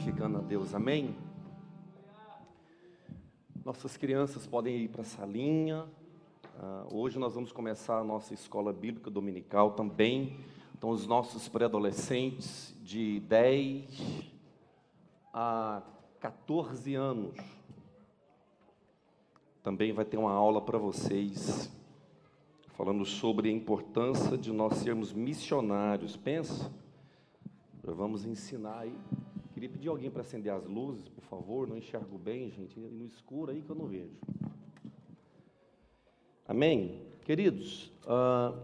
glorificando a Deus, amém? Nossas crianças podem ir para a salinha. Uh, hoje nós vamos começar a nossa escola bíblica dominical também. Então, os nossos pré-adolescentes de 10 a 14 anos também vai ter uma aula para vocês falando sobre a importância de nós sermos missionários. Pensa, vamos ensinar aí. Queria pedir alguém para acender as luzes, por favor. Não enxergo bem, gente. No escuro aí que eu não vejo. Amém? Queridos, ah,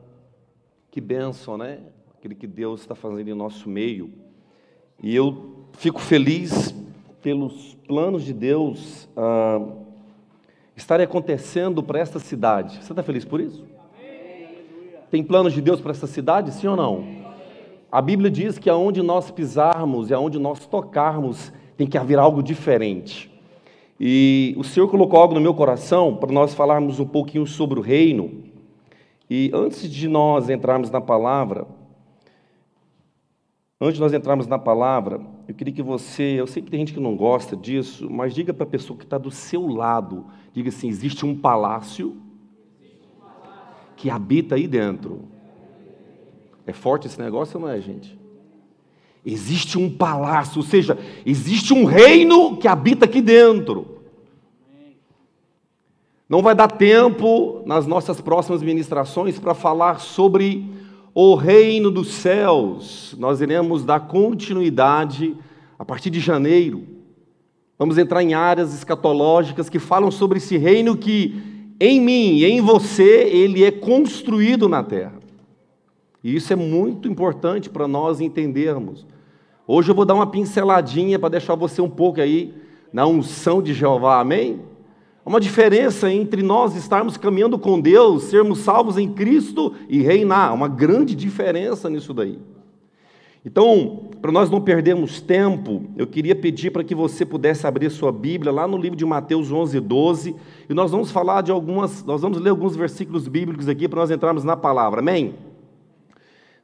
que bênção, né? Aquele que Deus está fazendo em nosso meio. E eu fico feliz pelos planos de Deus ah, estarem acontecendo para esta cidade. Você está feliz por isso? Tem planos de Deus para essa cidade, sim ou não? A Bíblia diz que aonde nós pisarmos e aonde nós tocarmos, tem que haver algo diferente. E o Senhor colocou algo no meu coração para nós falarmos um pouquinho sobre o reino. E antes de nós entrarmos na palavra, antes de nós entrarmos na palavra, eu queria que você, eu sei que tem gente que não gosta disso, mas diga para a pessoa que está do seu lado, diga assim: existe um palácio que habita aí dentro. É forte esse negócio ou não é, gente? Existe um palácio, ou seja, existe um reino que habita aqui dentro. Não vai dar tempo nas nossas próximas ministrações para falar sobre o reino dos céus. Nós iremos dar continuidade a partir de janeiro. Vamos entrar em áreas escatológicas que falam sobre esse reino que em mim e em você, ele é construído na terra. E isso é muito importante para nós entendermos. Hoje eu vou dar uma pinceladinha para deixar você um pouco aí na unção de Jeová, amém? Uma diferença entre nós estarmos caminhando com Deus, sermos salvos em Cristo e reinar, uma grande diferença nisso daí. Então, para nós não perdermos tempo, eu queria pedir para que você pudesse abrir sua Bíblia lá no livro de Mateus 11, 12, e nós vamos falar de algumas, nós vamos ler alguns versículos bíblicos aqui para nós entrarmos na palavra, amém?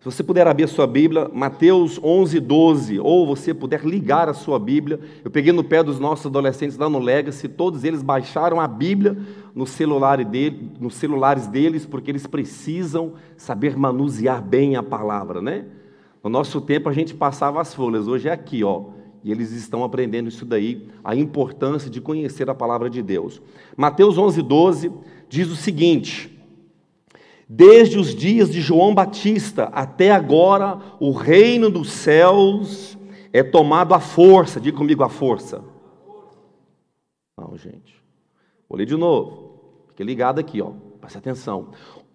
Se você puder abrir a sua Bíblia, Mateus 11, 12, ou você puder ligar a sua Bíblia, eu peguei no pé dos nossos adolescentes lá no Legacy, todos eles baixaram a Bíblia no celular dele, nos celulares deles, porque eles precisam saber manusear bem a palavra, né? No nosso tempo a gente passava as folhas, hoje é aqui, ó. E eles estão aprendendo isso daí, a importância de conhecer a palavra de Deus. Mateus 11, 12 diz o seguinte: Desde os dias de João Batista até agora, o reino dos céus é tomado à força. Diga comigo a força. Não, gente. Vou ler de novo. Fique ligado aqui, ó. Preste atenção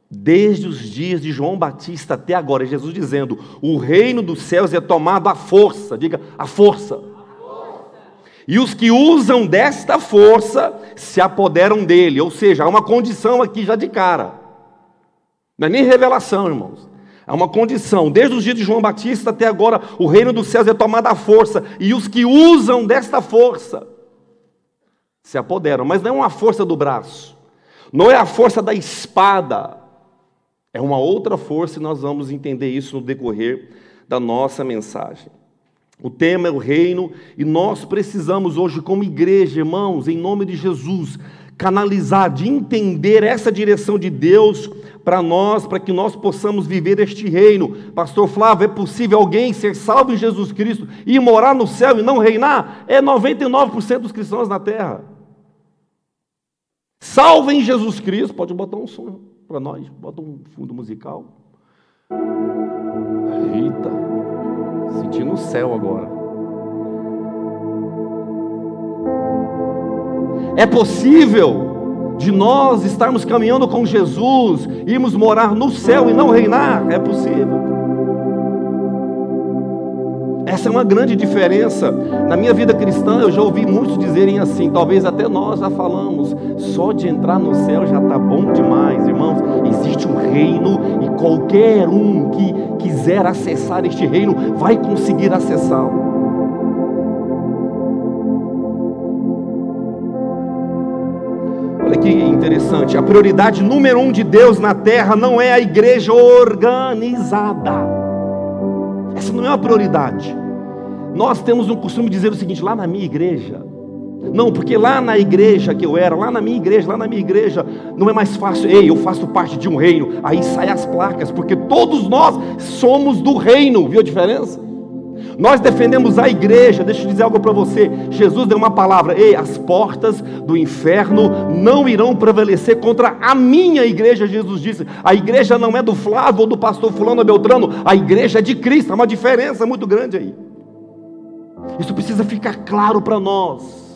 desde os dias de João Batista até agora, Jesus dizendo: o reino dos céus é tomado à força, diga, à força. E os que usam desta força se apoderam dele, ou seja, há uma condição aqui já de cara, não é nem revelação, irmãos. Há uma condição, desde os dias de João Batista até agora, o reino dos céus é tomado à força, e os que usam desta força se apoderam, mas não é uma força do braço, não é a força da espada, é uma outra força e nós vamos entender isso no decorrer da nossa mensagem. O tema é o reino e nós precisamos hoje, como igreja, irmãos, em nome de Jesus, canalizar, de entender essa direção de Deus para nós, para que nós possamos viver este reino. Pastor Flávio, é possível alguém ser salvo em Jesus Cristo e morar no céu e não reinar? É 99% dos cristãos na terra. Salvo em Jesus Cristo, pode botar um som para nós. Bota um fundo musical. Eita, sentindo o céu agora. É possível de nós estarmos caminhando com Jesus, irmos morar no céu e não reinar? É possível. Essa é uma grande diferença. Na minha vida cristã, eu já ouvi muitos dizerem assim, talvez até nós já falamos, só de entrar no céu já está bom demais, irmãos. Existe um reino e qualquer um que quiser acessar este reino vai conseguir acessá-lo. Interessante, a prioridade número um de Deus na terra não é a igreja organizada. Essa não é a prioridade. Nós temos um costume de dizer o seguinte: lá na minha igreja, não, porque lá na igreja que eu era, lá na minha igreja, lá na minha igreja, não é mais fácil, ei, eu faço parte de um reino. Aí saem as placas, porque todos nós somos do reino, viu a diferença? Nós defendemos a igreja, deixa eu dizer algo para você. Jesus deu uma palavra: ei, as portas do inferno não irão prevalecer contra a minha igreja, Jesus disse. A igreja não é do Flávio ou do pastor Fulano Beltrano, a igreja é de Cristo, há uma diferença muito grande aí. Isso precisa ficar claro para nós.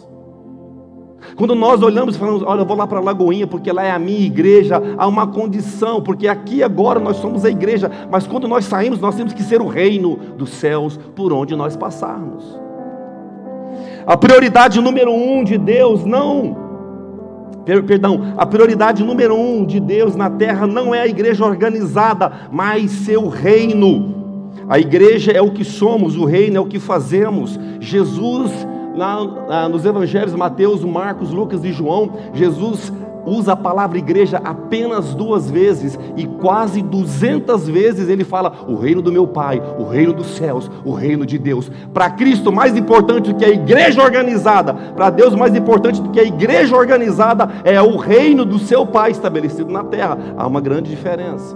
Quando nós olhamos e falamos, olha, eu vou lá para a Lagoinha porque lá é a minha igreja, há uma condição, porque aqui agora nós somos a igreja, mas quando nós saímos, nós temos que ser o reino dos céus por onde nós passarmos. A prioridade número um de Deus não, perdão, a prioridade número um de Deus na terra não é a igreja organizada, mas seu reino. A igreja é o que somos, o reino é o que fazemos. Jesus lá nos evangelhos Mateus, Marcos, Lucas e João, Jesus usa a palavra igreja apenas duas vezes e quase duzentas vezes ele fala o reino do meu Pai, o reino dos céus, o reino de Deus. Para Cristo, mais importante do que a igreja organizada, para Deus, mais importante do que a igreja organizada é o reino do seu Pai estabelecido na terra. Há uma grande diferença.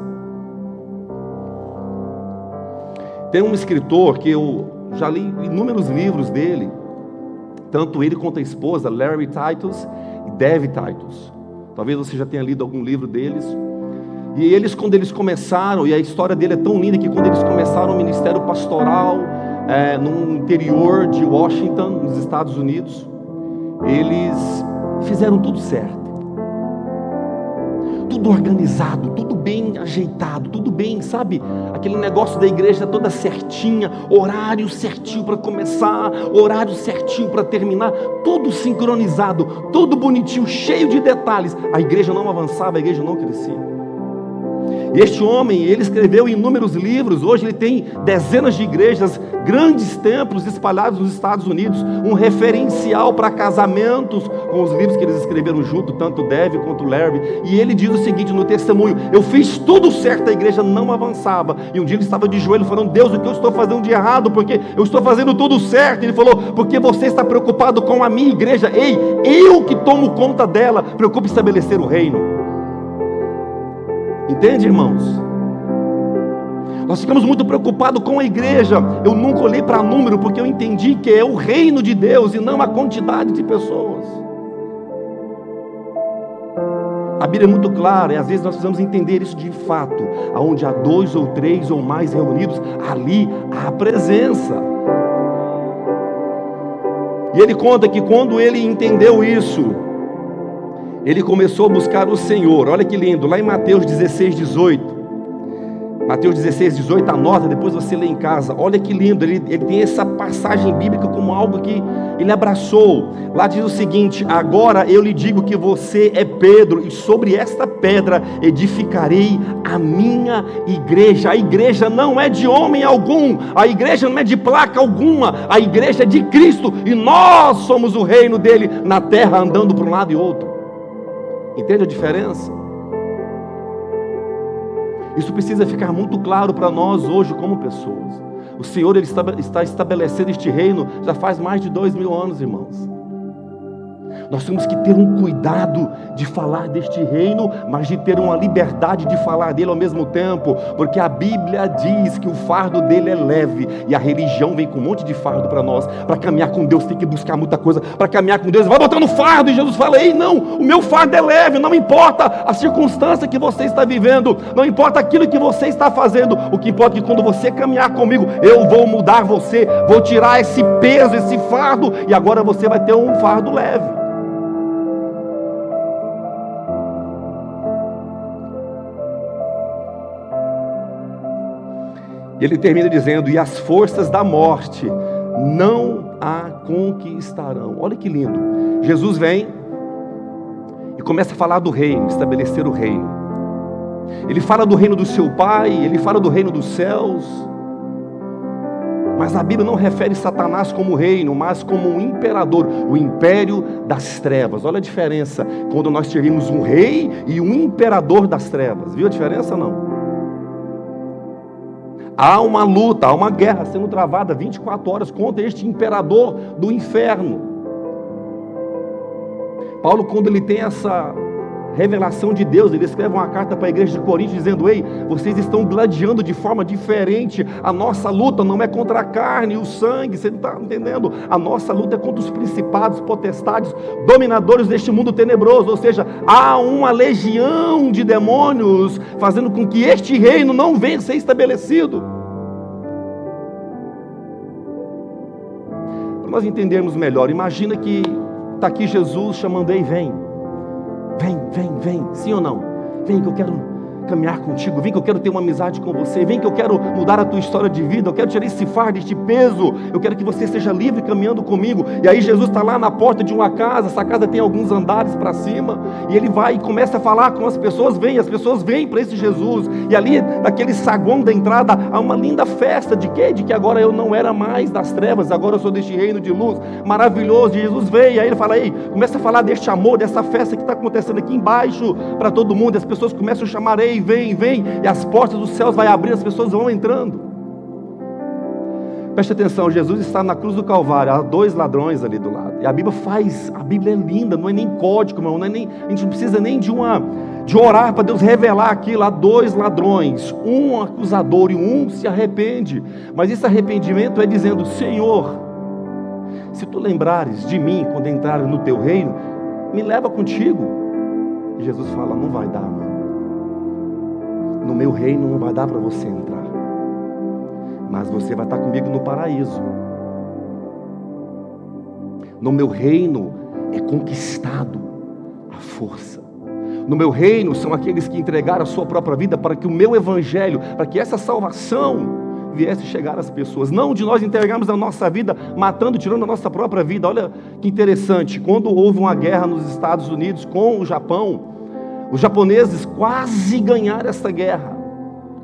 Tem um escritor que eu já li inúmeros livros dele tanto ele quanto a esposa, Larry Titus e Dev Titus. Talvez você já tenha lido algum livro deles. E eles, quando eles começaram, e a história dele é tão linda que quando eles começaram o ministério pastoral é, no interior de Washington, nos Estados Unidos, eles fizeram tudo certo tudo organizado, tudo bem ajeitado, tudo bem, sabe? Aquele negócio da igreja toda certinha, horário certinho para começar, horário certinho para terminar, tudo sincronizado, tudo bonitinho, cheio de detalhes. A igreja não avançava, a igreja não crescia. Este homem, ele escreveu inúmeros livros, hoje ele tem dezenas de igrejas, grandes templos espalhados nos Estados Unidos, um referencial para casamentos com os livros que eles escreveram junto, tanto Dev quanto Larry. E ele diz o seguinte no testemunho: Eu fiz tudo certo, a igreja não avançava. E um dia ele estava de joelho falando: Deus, o que eu estou fazendo de errado? Porque eu estou fazendo tudo certo. Ele falou: Porque você está preocupado com a minha igreja. Ei, eu que tomo conta dela, preocupe estabelecer o reino. Entende, irmãos? Nós ficamos muito preocupados com a igreja. Eu nunca olhei para número porque eu entendi que é o reino de Deus e não a quantidade de pessoas. A Bíblia é muito clara e às vezes nós precisamos entender isso de fato. Aonde há dois ou três ou mais reunidos, ali há presença. E ele conta que quando ele entendeu isso, ele começou a buscar o Senhor. Olha que lindo, lá em Mateus 16, 18. Mateus 16, 18, anota, depois você lê em casa. Olha que lindo, ele, ele tem essa passagem bíblica como algo que ele abraçou. Lá diz o seguinte: Agora eu lhe digo que você é Pedro, e sobre esta pedra edificarei a minha igreja. A igreja não é de homem algum, a igreja não é de placa alguma, a igreja é de Cristo, e nós somos o reino dele na terra, andando para um lado e outro. Entende a diferença? Isso precisa ficar muito claro para nós hoje, como pessoas. O Senhor ele está estabelecendo este reino já faz mais de dois mil anos, irmãos. Nós temos que ter um cuidado de falar deste reino, mas de ter uma liberdade de falar dele ao mesmo tempo, porque a Bíblia diz que o fardo dele é leve e a religião vem com um monte de fardo para nós. Para caminhar com Deus tem que buscar muita coisa. Para caminhar com Deus, vai botando fardo. E Jesus fala: Ei, não, o meu fardo é leve, não importa a circunstância que você está vivendo, não importa aquilo que você está fazendo. O que importa é que quando você caminhar comigo, eu vou mudar você, vou tirar esse peso, esse fardo, e agora você vai ter um fardo leve. E ele termina dizendo: E as forças da morte não a conquistarão. Olha que lindo. Jesus vem e começa a falar do reino, estabelecer o reino. Ele fala do reino do seu Pai, ele fala do reino dos céus. Mas a Bíblia não refere Satanás como reino, mas como um imperador, o império das trevas. Olha a diferença quando nós tivemos um rei e um imperador das trevas. Viu a diferença não? Há uma luta, há uma guerra sendo travada 24 horas contra este imperador do inferno. Paulo, quando ele tem essa revelação de Deus. Ele escreve uma carta para a igreja de Corinto dizendo: Ei, vocês estão gladiando de forma diferente. A nossa luta não é contra a carne e o sangue, você não está entendendo? A nossa luta é contra os principados, potestades, dominadores deste mundo tenebroso. Ou seja, há uma legião de demônios fazendo com que este reino não venha ser estabelecido. Para nós entendermos melhor, imagina que está aqui Jesus chamando, ei, vem. Vem, vem, vem, sim ou não? Vem que eu quero caminhar contigo, vem que eu quero ter uma amizade com você, vem que eu quero mudar a tua história de vida, eu quero tirar esse fardo, este peso, eu quero que você seja livre caminhando comigo. E aí Jesus está lá na porta de uma casa, essa casa tem alguns andares para cima, e ele vai e começa a falar com as pessoas, vem, as pessoas vêm para esse Jesus, e ali naquele saguão da entrada há uma linda festa. De quê? De que agora eu não era mais das trevas, agora eu sou deste reino de luz, maravilhoso, e Jesus veio, e aí ele fala, ei, começa a falar deste amor, dessa festa que está acontecendo aqui embaixo para todo mundo, e as pessoas começam a chamar, ei, vem, vem, e as portas dos céus vai abrir, as pessoas vão entrando. Preste atenção, Jesus está na cruz do Calvário, há dois ladrões ali do lado. E a Bíblia faz, a Bíblia é linda, não é nem código, irmão, não é nem, a gente não precisa nem de uma de orar para Deus revelar aquilo, há dois ladrões, um acusador e um se arrepende. Mas esse arrependimento é dizendo: Senhor, se tu lembrares de mim quando entrares no teu reino, me leva contigo. E Jesus fala: Não vai dar, mano no meu reino não vai dar para você entrar. Mas você vai estar comigo no paraíso. No meu reino é conquistado a força. No meu reino são aqueles que entregaram a sua própria vida para que o meu evangelho, para que essa salvação viesse chegar às pessoas. Não de nós entregarmos a nossa vida matando, tirando a nossa própria vida. Olha que interessante. Quando houve uma guerra nos Estados Unidos com o Japão, os japoneses quase ganharam essa guerra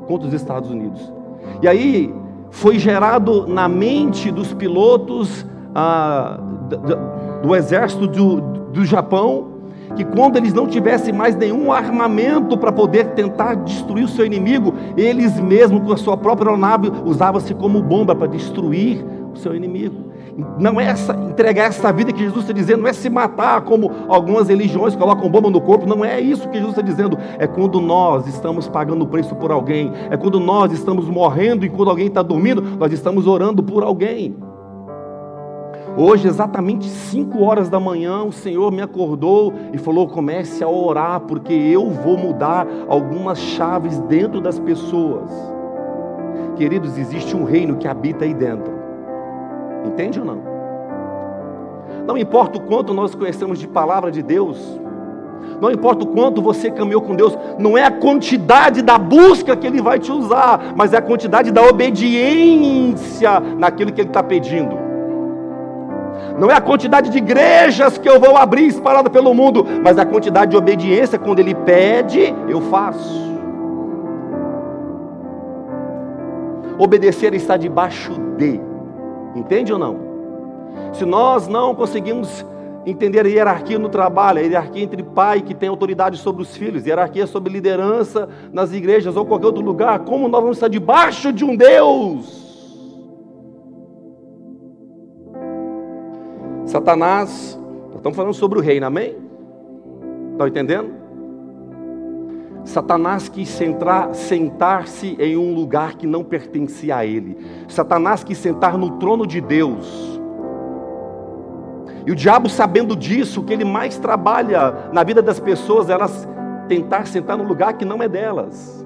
contra os Estados Unidos. E aí foi gerado na mente dos pilotos ah, do, do, exército do, do Japão que quando eles não tivessem mais nenhum armamento para poder tentar destruir o seu inimigo, eles mesmos com a sua própria aeronave usavam-se como bomba para destruir o seu inimigo. Não é essa, entregar essa vida que Jesus está dizendo, não é se matar como algumas religiões colocam bomba no corpo, não é isso que Jesus está dizendo. É quando nós estamos pagando o preço por alguém, é quando nós estamos morrendo e quando alguém está dormindo, nós estamos orando por alguém. Hoje, exatamente 5 horas da manhã, o Senhor me acordou e falou: comece a orar, porque eu vou mudar algumas chaves dentro das pessoas. Queridos, existe um reino que habita aí dentro. Entende ou não? Não importa o quanto nós conhecemos de palavra de Deus, não importa o quanto você caminhou com Deus, não é a quantidade da busca que Ele vai te usar, mas é a quantidade da obediência naquilo que Ele está pedindo. Não é a quantidade de igrejas que eu vou abrir espalhada pelo mundo, mas a quantidade de obediência. Quando Ele pede, eu faço. Obedecer está debaixo de. Entende ou não? Se nós não conseguimos entender a hierarquia no trabalho, a hierarquia entre pai que tem autoridade sobre os filhos, hierarquia sobre liderança nas igrejas ou qualquer outro lugar, como nós vamos estar debaixo de um Deus? Satanás, estamos falando sobre o reino, amém? Estão entendendo? Satanás quis sentar-se em um lugar que não pertencia a ele. Satanás quis sentar no trono de Deus. E o diabo, sabendo disso, o que ele mais trabalha na vida das pessoas é elas tentar sentar no lugar que não é delas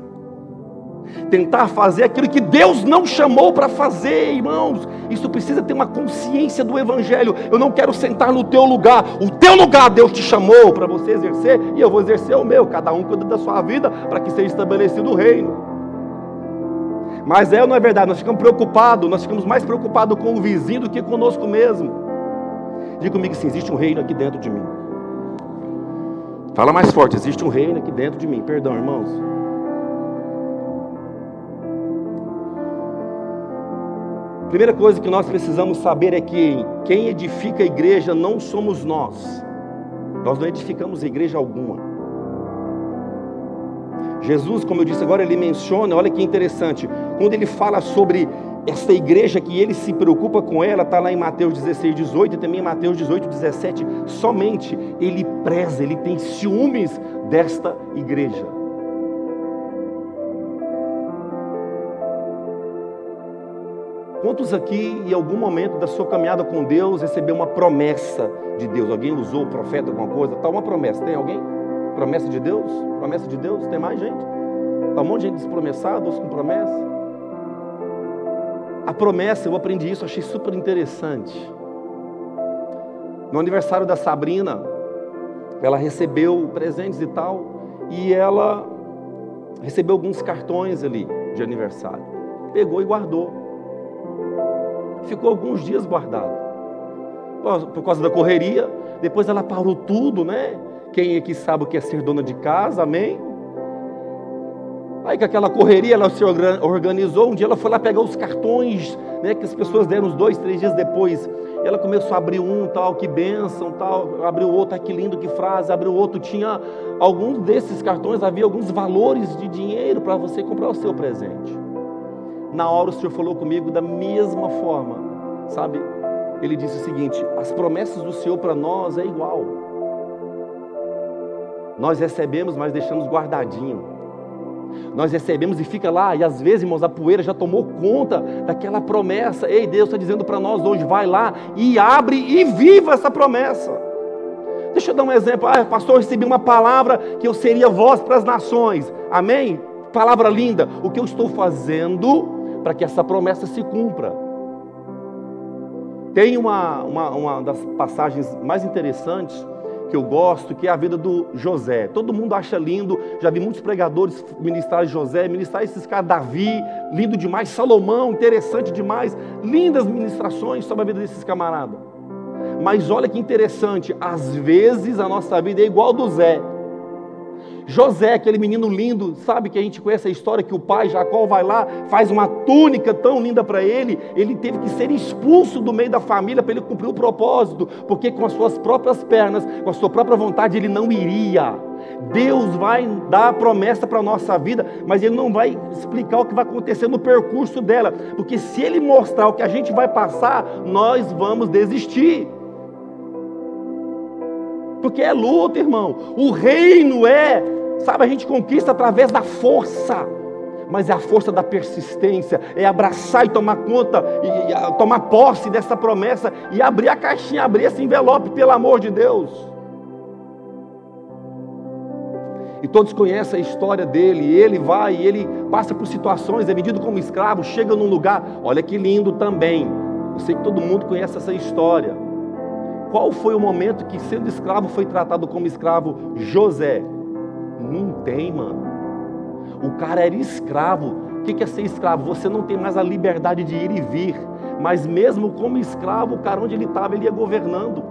tentar fazer aquilo que Deus não chamou para fazer, irmãos. Isso precisa ter uma consciência do Evangelho. Eu não quero sentar no teu lugar. O teu lugar Deus te chamou para você exercer e eu vou exercer o meu. Cada um cuida da sua vida para que seja estabelecido o reino. Mas é ou não é verdade? Nós ficamos preocupados, nós ficamos mais preocupados com o vizinho do que conosco mesmo. Diga comigo se existe um reino aqui dentro de mim. Fala mais forte, existe um reino aqui dentro de mim. Perdão, irmãos. Primeira coisa que nós precisamos saber é que quem edifica a igreja não somos nós. Nós não edificamos igreja alguma. Jesus, como eu disse agora, ele menciona, olha que interessante, quando ele fala sobre essa igreja que ele se preocupa com ela, está lá em Mateus 16, 18 e também em Mateus 18, 17. Somente ele preza, ele tem ciúmes desta igreja. Quantos aqui, em algum momento da sua caminhada com Deus, recebeu uma promessa de Deus? Alguém usou o profeta, alguma coisa? Está uma promessa. Tem alguém? Promessa de Deus? Promessa de Deus? Tem mais gente? Está um monte de gente despromessada, outros com promessa. A promessa, eu aprendi isso, achei super interessante. No aniversário da Sabrina, ela recebeu presentes e tal, e ela recebeu alguns cartões ali de aniversário. Pegou e guardou ficou alguns dias guardado. Por causa da correria, depois ela parou tudo, né? Quem aqui sabe o que é ser dona de casa, amém? Aí com aquela correria ela se organizou, um dia ela foi lá pegar os cartões, né, que as pessoas deram uns dois, três dias depois. Ela começou a abrir um, tal, que bênção, tal, abriu outro, ah, que lindo, que frase, abriu outro, tinha alguns desses cartões, havia alguns valores de dinheiro para você comprar o seu presente na hora o Senhor falou comigo da mesma forma, sabe? Ele disse o seguinte: as promessas do Senhor para nós é igual. Nós recebemos, mas deixamos guardadinho. Nós recebemos e fica lá, e às vezes, irmãos, a poeira já tomou conta daquela promessa. Ei, Deus está dizendo para nós hoje: vai lá e abre e viva essa promessa. Deixa eu dar um exemplo. Ah, pastor, eu recebi uma palavra que eu seria voz para as nações. Amém? Palavra linda. O que eu estou fazendo para que essa promessa se cumpra. Tem uma, uma, uma das passagens mais interessantes que eu gosto, que é a vida do José. Todo mundo acha lindo, já vi muitos pregadores ministrar José, ministrar esses caras, Davi, lindo demais, Salomão, interessante demais, lindas ministrações sobre a vida desses camaradas. Mas olha que interessante, às vezes a nossa vida é igual do Zé. José, aquele menino lindo, sabe que a gente conhece a história que o pai Jacó vai lá, faz uma túnica tão linda para ele, ele teve que ser expulso do meio da família para ele cumprir o propósito, porque com as suas próprias pernas, com a sua própria vontade, ele não iria. Deus vai dar a promessa para a nossa vida, mas Ele não vai explicar o que vai acontecer no percurso dela, porque se Ele mostrar o que a gente vai passar, nós vamos desistir porque é luta, irmão. O reino é, sabe, a gente conquista através da força. Mas é a força da persistência, é abraçar e tomar conta, e, e tomar posse dessa promessa e abrir a caixinha, abrir esse envelope, pelo amor de Deus. E todos conhecem a história dele. Ele vai, e ele passa por situações, é vendido como escravo, chega num lugar. Olha que lindo também. Eu sei que todo mundo conhece essa história. Qual foi o momento que, sendo escravo, foi tratado como escravo José? Não tem, mano. O cara era escravo. O que é ser escravo? Você não tem mais a liberdade de ir e vir. Mas mesmo como escravo, o cara onde ele estava, ele ia governando.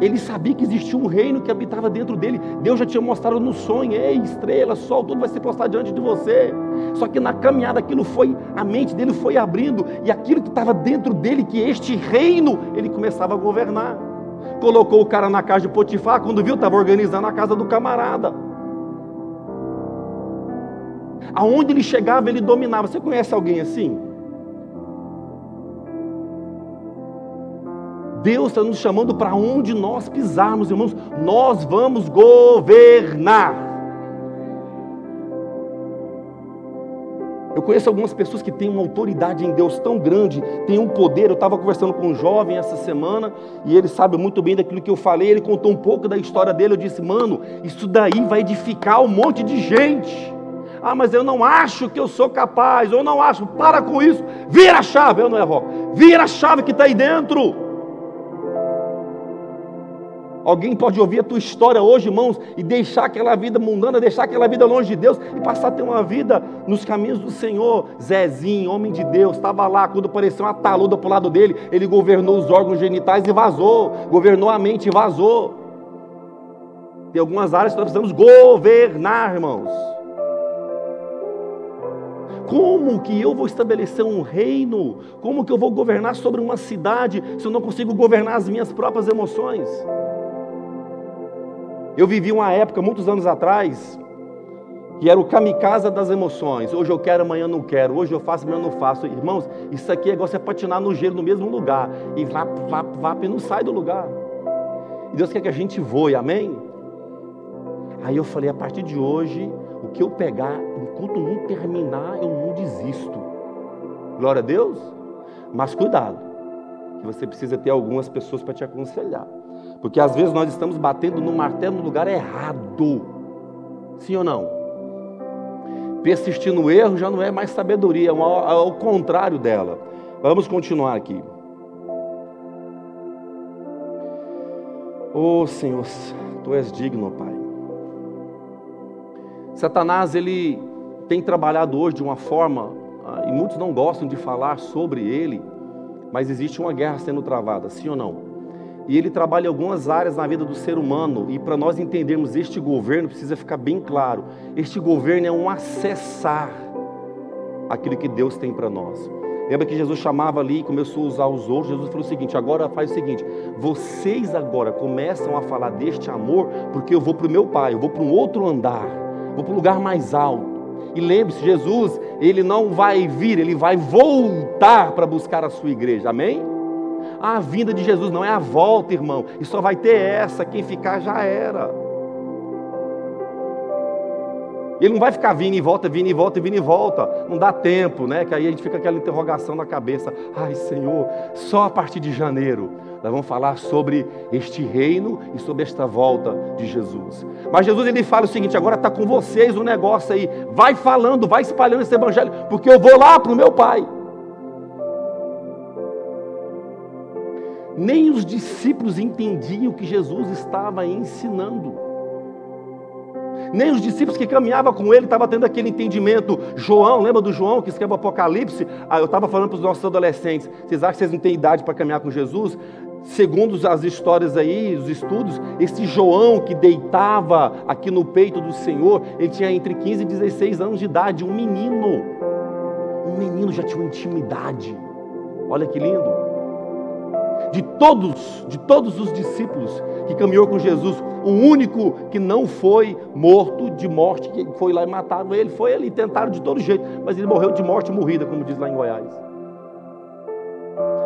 Ele sabia que existia um reino que habitava dentro dele. Deus já tinha mostrado no sonho: ei, estrela, sol, tudo vai se postar diante de você. Só que na caminhada aquilo foi, a mente dele foi abrindo, e aquilo que estava dentro dele, que este reino, ele começava a governar. Colocou o cara na casa de Potifar, quando viu, estava organizando a casa do camarada. Aonde ele chegava, ele dominava. Você conhece alguém assim? Deus está nos chamando para onde nós pisarmos, irmãos, nós vamos governar. Eu conheço algumas pessoas que têm uma autoridade em Deus tão grande, têm um poder. Eu estava conversando com um jovem essa semana e ele sabe muito bem daquilo que eu falei. Ele contou um pouco da história dele. Eu disse, mano, isso daí vai edificar um monte de gente. Ah, mas eu não acho que eu sou capaz, eu não acho. Para com isso, vira a chave. Eu não é rock, vira a chave que está aí dentro. Alguém pode ouvir a tua história hoje, irmãos, e deixar aquela vida mundana, deixar aquela vida longe de Deus e passar a ter uma vida nos caminhos do Senhor. Zezinho, homem de Deus, estava lá, quando apareceu uma taluda para o lado dele, ele governou os órgãos genitais e vazou, governou a mente e vazou. Tem algumas áreas que nós precisamos governar, irmãos. Como que eu vou estabelecer um reino? Como que eu vou governar sobre uma cidade se eu não consigo governar as minhas próprias emoções? Eu vivi uma época, muitos anos atrás, que era o kamikaze das emoções. Hoje eu quero, amanhã não quero. Hoje eu faço, amanhã não faço. Irmãos, isso aqui é igual você patinar no gelo no mesmo lugar. E vá, vá, vá e não sai do lugar. E Deus quer que a gente voe, amém? Aí eu falei, a partir de hoje, o que eu pegar, enquanto não terminar, eu não desisto. Glória a Deus. Mas cuidado, que você precisa ter algumas pessoas para te aconselhar. Porque às vezes nós estamos batendo no martelo no lugar errado. Sim ou não? persistir no erro já não é mais sabedoria, é ao contrário dela. Vamos continuar aqui. Oh Senhor, Tu és digno, Pai. Satanás, ele tem trabalhado hoje de uma forma, ah, e muitos não gostam de falar sobre ele, mas existe uma guerra sendo travada, sim ou não? E ele trabalha algumas áreas na vida do ser humano. E para nós entendermos este governo, precisa ficar bem claro: este governo é um acessar aquilo que Deus tem para nós. Lembra que Jesus chamava ali e começou a usar os outros? Jesus falou o seguinte: agora faz o seguinte, vocês agora começam a falar deste amor, porque eu vou para o meu Pai, eu vou para um outro andar, vou para um lugar mais alto. E lembre-se, Jesus, ele não vai vir, ele vai voltar para buscar a sua igreja, amém? A vinda de Jesus não é a volta, irmão. E só vai ter essa. Quem ficar já era. Ele não vai ficar vindo e volta, vindo e volta, vindo e volta. Não dá tempo, né? Que aí a gente fica aquela interrogação na cabeça. Ai, Senhor, só a partir de janeiro nós vamos falar sobre este reino e sobre esta volta de Jesus. Mas Jesus ele fala o seguinte: agora está com vocês o um negócio aí. Vai falando, vai espalhando esse evangelho, porque eu vou lá para o meu Pai. Nem os discípulos entendiam o que Jesus estava ensinando. Nem os discípulos que caminhavam com ele estavam tendo aquele entendimento. João, lembra do João que escreve o Apocalipse? Ah, eu estava falando para os nossos adolescentes: vocês acham que vocês não têm idade para caminhar com Jesus? Segundo as histórias aí, os estudos, esse João que deitava aqui no peito do Senhor, ele tinha entre 15 e 16 anos de idade, um menino. Um menino já tinha intimidade. Olha que lindo de todos, de todos os discípulos que caminhou com Jesus, o único que não foi morto de morte, que foi lá e mataram ele, foi ele, tentaram de todo jeito, mas ele morreu de morte morrida, como diz lá em Goiás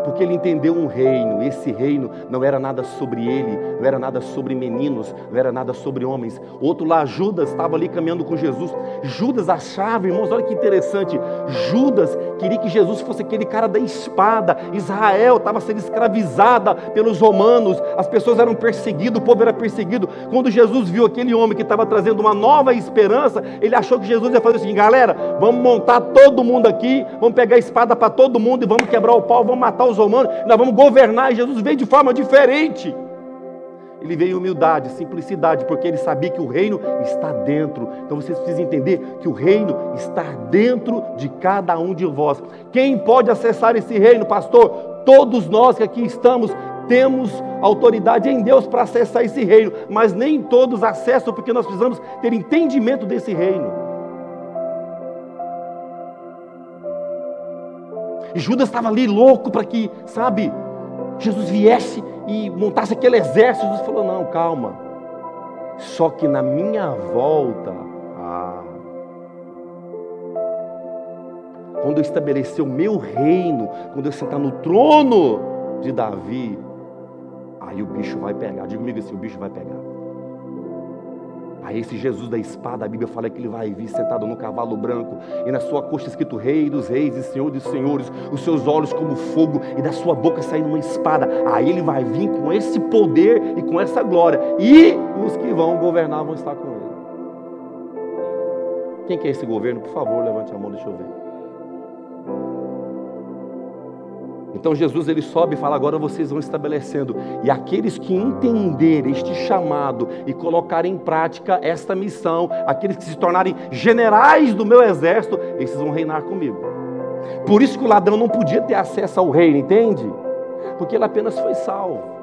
porque ele entendeu um reino. Esse reino não era nada sobre ele, não era nada sobre meninos, não era nada sobre homens. Outro lá, Judas, estava ali caminhando com Jesus. Judas achava, irmãos, olha que interessante. Judas queria que Jesus fosse aquele cara da espada. Israel estava sendo escravizada pelos romanos, as pessoas eram perseguidas, o povo era perseguido. Quando Jesus viu aquele homem que estava trazendo uma nova esperança, ele achou que Jesus ia fazer assim: galera, vamos montar todo mundo aqui, vamos pegar a espada para todo mundo e vamos quebrar o pau, vamos matar os romanos, nós vamos governar. E Jesus veio de forma diferente. Ele veio em humildade, simplicidade, porque ele sabia que o reino está dentro. Então vocês precisam entender que o reino está dentro de cada um de vós. Quem pode acessar esse reino, pastor? Todos nós que aqui estamos temos autoridade em Deus para acessar esse reino, mas nem todos acessam porque nós precisamos ter entendimento desse reino. Judas estava ali louco para que, sabe, Jesus viesse e montasse aquele exército. Jesus falou: Não, calma. Só que na minha volta, ah, quando eu estabelecer o meu reino, quando eu sentar no trono de Davi, aí o bicho vai pegar. Diga comigo assim: o bicho vai pegar. A esse Jesus da espada, a Bíblia fala que ele vai vir sentado no cavalo branco, e na sua coxa escrito Rei dos Reis e Senhor dos Senhores, os seus olhos como fogo, e da sua boca saindo uma espada. Aí ele vai vir com esse poder e com essa glória, e os que vão governar vão estar com ele. Quem quer esse governo? Por favor, levante a mão, deixa eu ver. Então Jesus ele sobe e fala: agora vocês vão estabelecendo. E aqueles que entenderem este chamado e colocarem em prática esta missão, aqueles que se tornarem generais do meu exército, esses vão reinar comigo. Por isso que o ladrão não podia ter acesso ao reino, entende? Porque ele apenas foi salvo.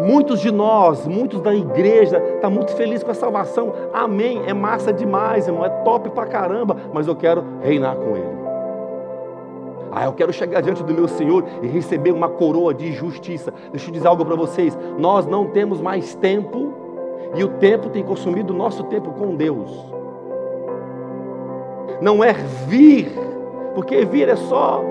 Muitos de nós, muitos da igreja, estão tá muito felizes com a salvação. Amém. É massa demais, irmão. É top pra caramba. Mas eu quero reinar com Ele. Ah, eu quero chegar diante do meu Senhor e receber uma coroa de justiça. Deixa eu dizer algo para vocês: nós não temos mais tempo E o tempo tem consumido o nosso tempo com Deus. Não é vir, porque vir é só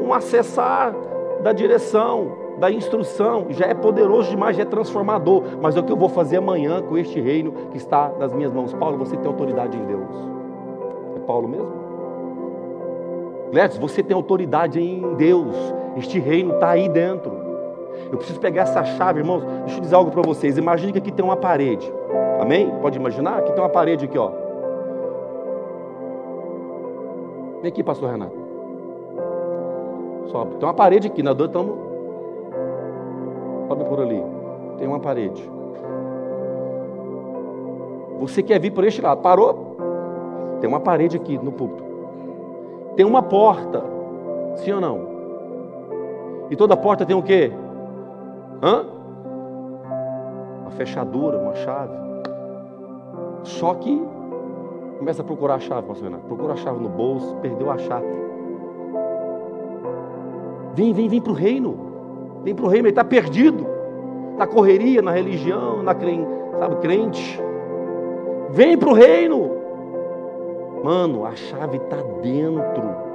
um acessar da direção, da instrução, já é poderoso demais, já é transformador. Mas é o que eu vou fazer amanhã com este reino que está nas minhas mãos. Paulo, você tem autoridade em Deus. É Paulo mesmo? Letos, você tem autoridade em Deus. Este reino está aí dentro. Eu preciso pegar essa chave, irmãos. Deixa eu dizer algo para vocês. Imagine que aqui tem uma parede. Amém? Pode imaginar? Aqui tem uma parede aqui, ó. Vem aqui, pastor Renato. Sobe. Tem uma parede aqui, nós dois estamos. Sobe por ali. Tem uma parede. Você quer vir por este lado. Parou? Tem uma parede aqui no púlpito. Tem uma porta. Sim ou não? E toda porta tem o quê? Hã? Uma fechadura, uma chave. Só que começa a procurar a chave, pastor Renato. Procura a chave no bolso, perdeu a chave. Vem, vem, vem para o reino. Vem para o reino, ele está perdido. Na correria, na religião, na crente, sabe, crente. Vem para o reino. Mano, a chave está dentro.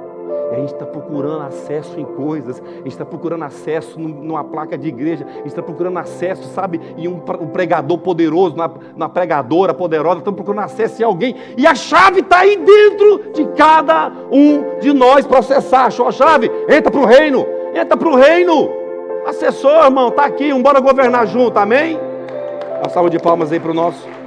E a gente está procurando acesso em coisas, a gente está procurando acesso numa placa de igreja, a gente está procurando acesso, sabe, em um, pregador poderoso, na, na, pregadora poderosa, estamos procurando acesso em alguém, e a chave está aí dentro de cada um de nós processar. Achou a chave? Entra para o reino, entra para o reino. Assessor, irmão, está aqui, vamos governar junto, amém? Uma salva de palmas aí para o nosso.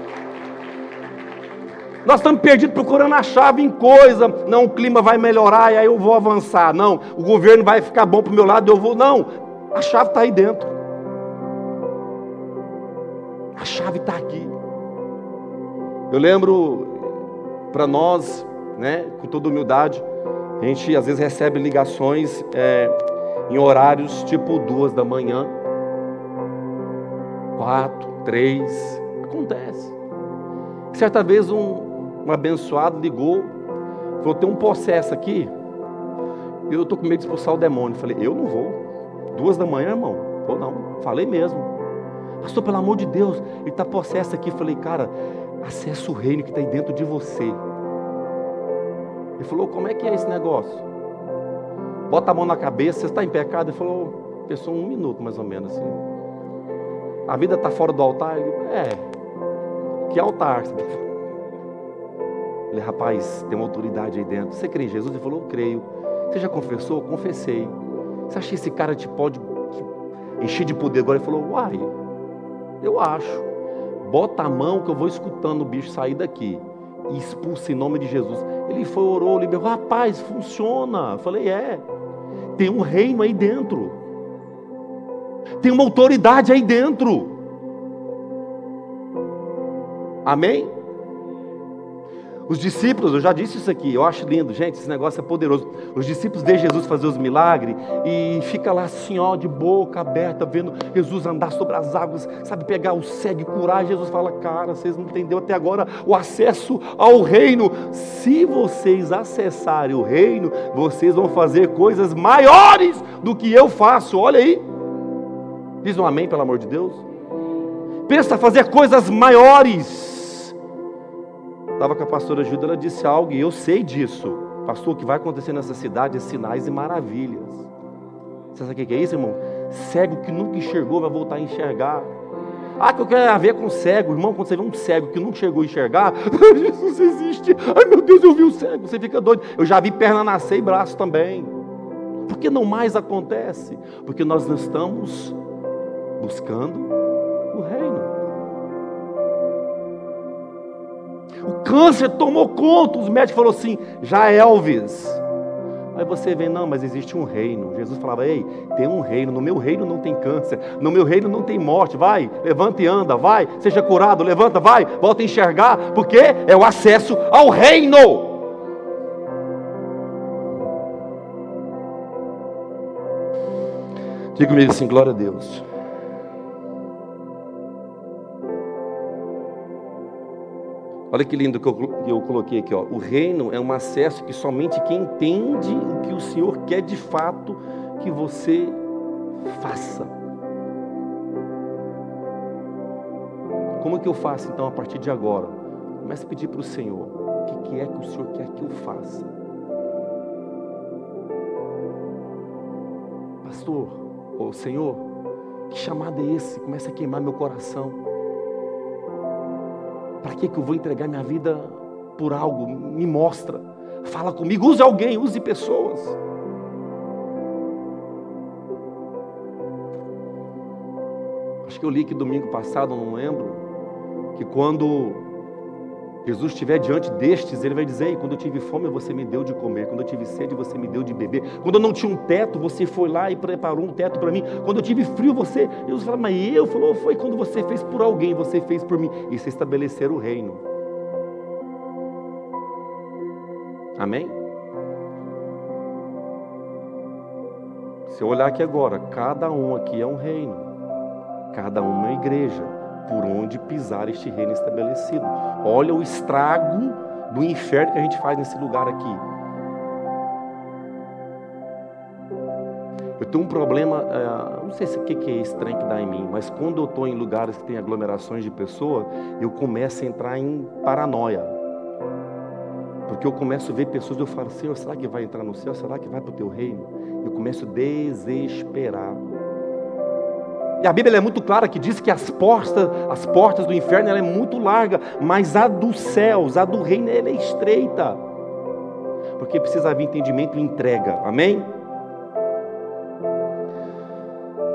Nós estamos perdidos procurando a chave em coisa. Não, o clima vai melhorar e aí eu vou avançar. Não, o governo vai ficar bom para o meu lado, eu vou. Não, a chave está aí dentro. A chave está aqui. Eu lembro, para nós, né, com toda humildade, a gente às vezes recebe ligações é, em horários tipo duas da manhã, quatro, três, acontece. Certa vez um, um abençoado ligou, falou: tem um processo aqui, eu estou com medo de expulsar o demônio. Falei: eu não vou. Duas da manhã, irmão? Vou não. Falei mesmo. Pastor, pelo amor de Deus, ele está possesso aqui. Falei: cara, acessa o reino que está aí dentro de você. Ele falou: como é que é esse negócio? Bota a mão na cabeça, você está em pecado? Ele falou: pensou um minuto mais ou menos assim. A vida está fora do altar? Ele, é. Que altar? Ele, rapaz, tem uma autoridade aí dentro. Você crê em Jesus? Ele falou, eu creio. Você já confessou? Confessei. Você acha que esse cara te pode encher de poder agora? Ele falou, uai, eu acho. Bota a mão que eu vou escutando o bicho sair daqui. E expulsa em nome de Jesus. Ele foi, orou, liberou. Rapaz, funciona. Eu falei, é. Tem um reino aí dentro. Tem uma autoridade aí dentro. Amém? Os discípulos, eu já disse isso aqui, eu acho lindo, gente, esse negócio é poderoso. Os discípulos veem Jesus fazer os milagres e fica lá assim, ó, de boca aberta, vendo Jesus andar sobre as águas, sabe, pegar o cego e curar. Jesus fala, cara, vocês não entenderam até agora o acesso ao reino. Se vocês acessarem o reino, vocês vão fazer coisas maiores do que eu faço. Olha aí. Diz um amém, pelo amor de Deus. Pensa fazer coisas maiores estava com a pastora Júlia, ela disse algo, e eu sei disso. Pastor, o que vai acontecer nessa cidade é sinais e maravilhas. Você sabe o que é isso, irmão? Cego que nunca enxergou vai voltar a enxergar. Ah, que eu quero ver com cego. Irmão, quando você vê um cego que nunca chegou a enxergar, Jesus existe. Ai meu Deus, eu vi o cego. Você fica doido. Eu já vi perna nascer e braço também. Por que não mais acontece? Porque nós não estamos buscando O câncer tomou conta. Os médicos falaram assim: já é Elvis. Aí você vê, não, mas existe um reino. Jesus falava: ei, tem um reino. No meu reino não tem câncer. No meu reino não tem morte. Vai, levanta e anda. Vai, seja curado. Levanta, vai, volta a enxergar. Porque é o acesso ao reino. Diga comigo assim: glória a Deus. Olha que lindo que eu, eu coloquei aqui. Ó. O reino é um acesso que somente quem entende o que o Senhor quer de fato que você faça. Como que eu faço então a partir de agora? Comece a pedir para o Senhor: o que, que é que o Senhor quer que eu faça? Pastor, ou Senhor, que chamado é esse? Começa a queimar meu coração. Para que, que eu vou entregar minha vida por algo? Me mostra. Fala comigo, use alguém, use pessoas. Acho que eu li que domingo passado, não lembro, que quando Jesus estiver diante destes, ele vai dizer: quando eu tive fome, você me deu de comer. Quando eu tive sede, você me deu de beber. Quando eu não tinha um teto, você foi lá e preparou um teto para mim. Quando eu tive frio, você. Jesus fala, mas eu? Falou, foi quando você fez por alguém, você fez por mim. Isso é estabelecer o reino. Amém? Se eu olhar aqui agora, cada um aqui é um reino, cada um é uma igreja por onde pisar este reino estabelecido. Olha o estrago do inferno que a gente faz nesse lugar aqui. Eu tenho um problema, é, não sei se o que é estranho que dá em mim, mas quando eu estou em lugares que tem aglomerações de pessoas, eu começo a entrar em paranoia. Porque eu começo a ver pessoas e eu falo, Senhor, será que vai entrar no céu? Será que vai para o teu reino? Eu começo a desesperar. E a Bíblia é muito clara que diz que as portas, as portas do inferno ela é muito larga, mas a dos céus, a do reino, ela é estreita. Porque precisa haver entendimento e entrega. Amém?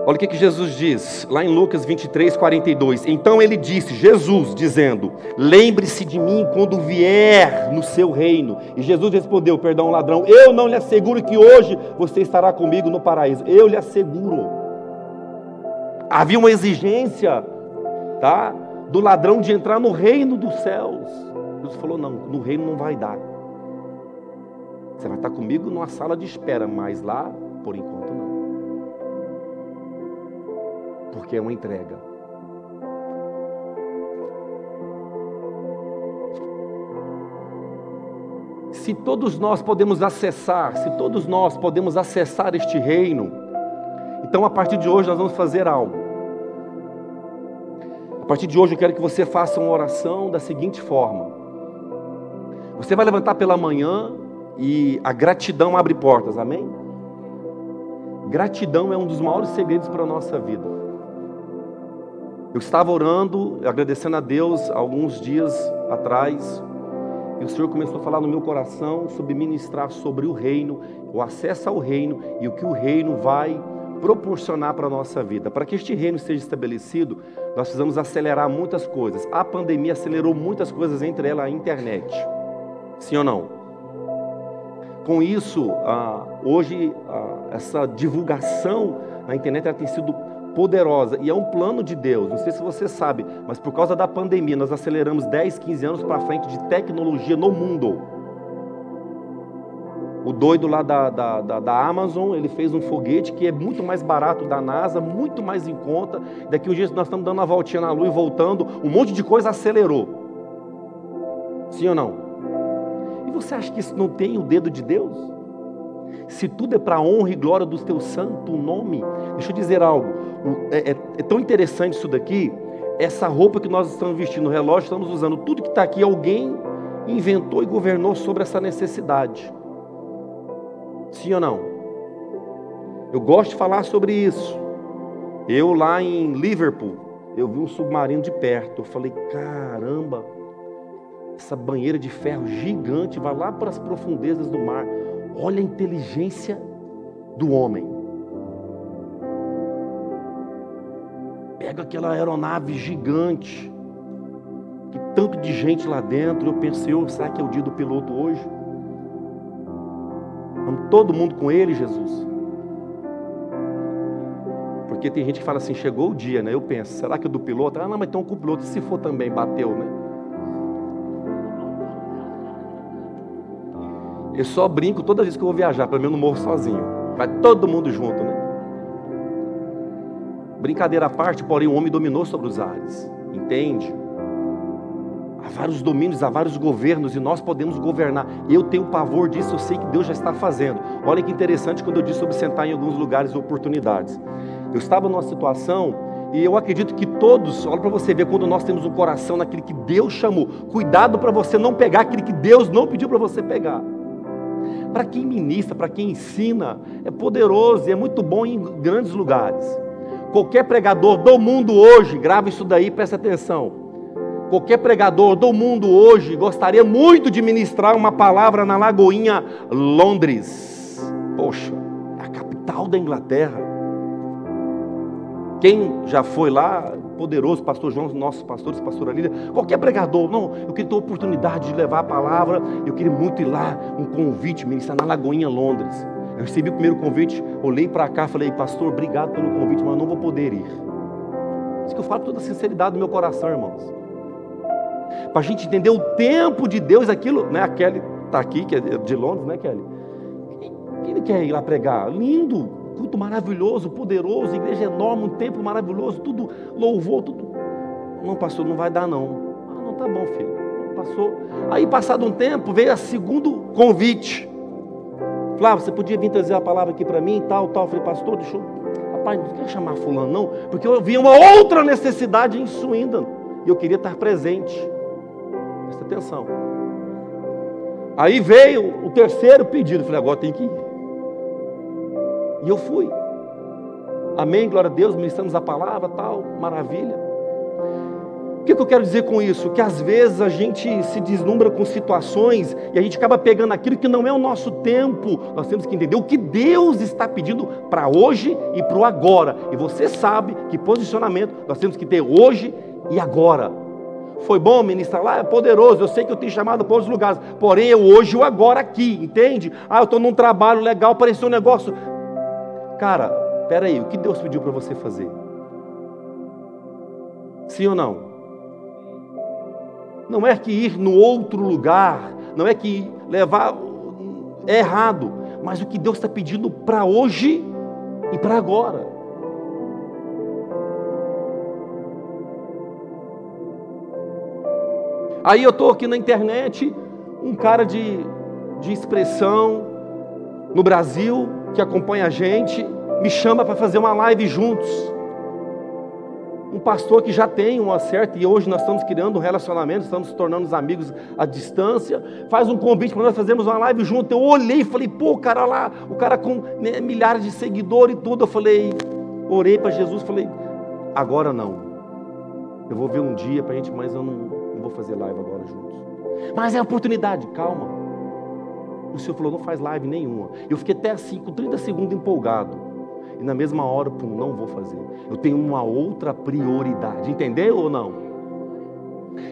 Olha o que, que Jesus diz, lá em Lucas 23, 42. Então ele disse, Jesus dizendo: Lembre-se de mim quando vier no seu reino. E Jesus respondeu: Perdão, ladrão, eu não lhe asseguro que hoje você estará comigo no paraíso. Eu lhe asseguro. Havia uma exigência, tá? Do ladrão de entrar no reino dos céus. Jesus falou: não, no reino não vai dar. Você vai estar comigo numa sala de espera, mas lá, por enquanto, não. Porque é uma entrega. Se todos nós podemos acessar, se todos nós podemos acessar este reino, então, a partir de hoje, nós vamos fazer algo. A partir de hoje, eu quero que você faça uma oração da seguinte forma: Você vai levantar pela manhã e a gratidão abre portas, amém? Gratidão é um dos maiores segredos para a nossa vida. Eu estava orando, agradecendo a Deus alguns dias atrás, e o Senhor começou a falar no meu coração sobre ministrar sobre o reino, o acesso ao reino e o que o reino vai proporcionar para a nossa vida. Para que este reino seja estabelecido, nós precisamos acelerar muitas coisas. A pandemia acelerou muitas coisas, entre elas a internet. Sim ou não? Com isso, hoje, essa divulgação na internet tem sido poderosa e é um plano de Deus. Não sei se você sabe, mas por causa da pandemia, nós aceleramos 10, 15 anos para frente de tecnologia no mundo. O doido lá da, da, da, da, Amazon, ele fez um foguete que é muito mais barato da NASA, muito mais em conta. Daqui uns dias nós estamos dando uma voltinha na lua e voltando, um monte de coisa acelerou. Sim ou não? E você acha que isso não tem o dedo de Deus? Se tudo é para honra e glória do teu santo nome, deixa eu dizer algo. É, é, é tão interessante isso daqui. Essa roupa que nós estamos vestindo, o relógio estamos usando, tudo que está aqui, alguém inventou e governou sobre essa necessidade. Sim ou não? Eu gosto de falar sobre isso. Eu lá em Liverpool, eu vi um submarino de perto. Eu falei, caramba, essa banheira de ferro gigante vai lá para as profundezas do mar. Olha a inteligência do homem. Pega aquela aeronave gigante, que tanto de gente lá dentro. Eu pensei, oh, será que é o dia do piloto hoje? Vamos todo mundo com ele, Jesus. Porque tem gente que fala assim, chegou o dia, né? Eu penso, será que é do piloto? Ah, não, mas então com o piloto, se for também, bateu, né? Eu só brinco toda vez que eu vou viajar, pelo menos não morro sozinho. Vai todo mundo junto, né? Brincadeira à parte, porém o homem dominou sobre os ares. Entende? Há vários domínios, há vários governos e nós podemos governar. Eu tenho pavor disso, eu sei que Deus já está fazendo. Olha que interessante quando eu disse sobre sentar em alguns lugares oportunidades. Eu estava numa situação E eu acredito que todos, olha para você ver quando nós temos um coração naquele que Deus chamou. Cuidado para você não pegar aquele que Deus não pediu para você pegar. Para quem ministra, para quem ensina, é poderoso e é muito bom em grandes lugares. Qualquer pregador do mundo hoje, grava isso daí, presta atenção Qualquer pregador do mundo hoje gostaria muito de ministrar uma palavra na Lagoinha Londres. Poxa, a capital da Inglaterra. Quem já foi lá, poderoso pastor João, nossos pastores, pastor Lídia, qualquer pregador, não, eu queria ter a oportunidade de levar a palavra, eu queria muito ir lá, um convite, ministrar na Lagoinha Londres. Eu recebi o primeiro convite, olhei para cá, falei, pastor, obrigado pelo convite, mas não vou poder ir. Isso que eu falo com toda a sinceridade do meu coração, irmãos para a gente entender o tempo de Deus, aquilo, né? A Kelly está aqui, que é de Londres, né, Kelly? Quem quer ir lá pregar? Lindo, culto maravilhoso, poderoso, igreja enorme, um templo maravilhoso, tudo louvor, tudo. Não, pastor, não vai dar não. Ah, não, tá bom, filho. Passou. Aí, passado um tempo, veio a segundo convite. Flávio, você podia vir trazer a palavra aqui para mim, tal, tal. Eu falei, pastor, deixa eu. Rapaz, não quer chamar fulano, não, porque eu vi uma outra necessidade em Swindon. E eu queria estar presente. Presta atenção. Aí veio o terceiro pedido. falei, agora tem que ir. E eu fui. Amém, glória a Deus, ministramos a palavra, tal, maravilha. O que, que eu quero dizer com isso? Que às vezes a gente se deslumbra com situações e a gente acaba pegando aquilo que não é o nosso tempo. Nós temos que entender o que Deus está pedindo para hoje e para o agora. E você sabe que posicionamento nós temos que ter hoje e agora. Foi bom ministrar lá? É poderoso. Eu sei que eu tenho chamado para outros lugares. Porém, eu hoje, o agora aqui, entende? Ah, eu estou num trabalho legal, apareceu um negócio. Cara, peraí, o que Deus pediu para você fazer? Sim ou não? Não é que ir no outro lugar, não é que levar é errado, mas o que Deus está pedindo para hoje e para agora. Aí eu estou aqui na internet, um cara de, de expressão no Brasil, que acompanha a gente, me chama para fazer uma live juntos. Um pastor que já tem uma certa, e hoje nós estamos criando um relacionamento, estamos tornando amigos à distância, faz um convite para nós fazermos uma live junto. Eu olhei e falei, pô, o cara lá, o cara com né, milhares de seguidores e tudo. Eu falei, orei para Jesus, falei, agora não. Eu vou ver um dia para a gente, mas eu não, vou fazer live agora juntos. Mas é a oportunidade, calma. O Senhor falou, não faz live nenhuma. Eu fiquei até assim, com 30 segundos empolgado. E na mesma hora, pum, não vou fazer. Eu tenho uma outra prioridade. Entendeu ou não?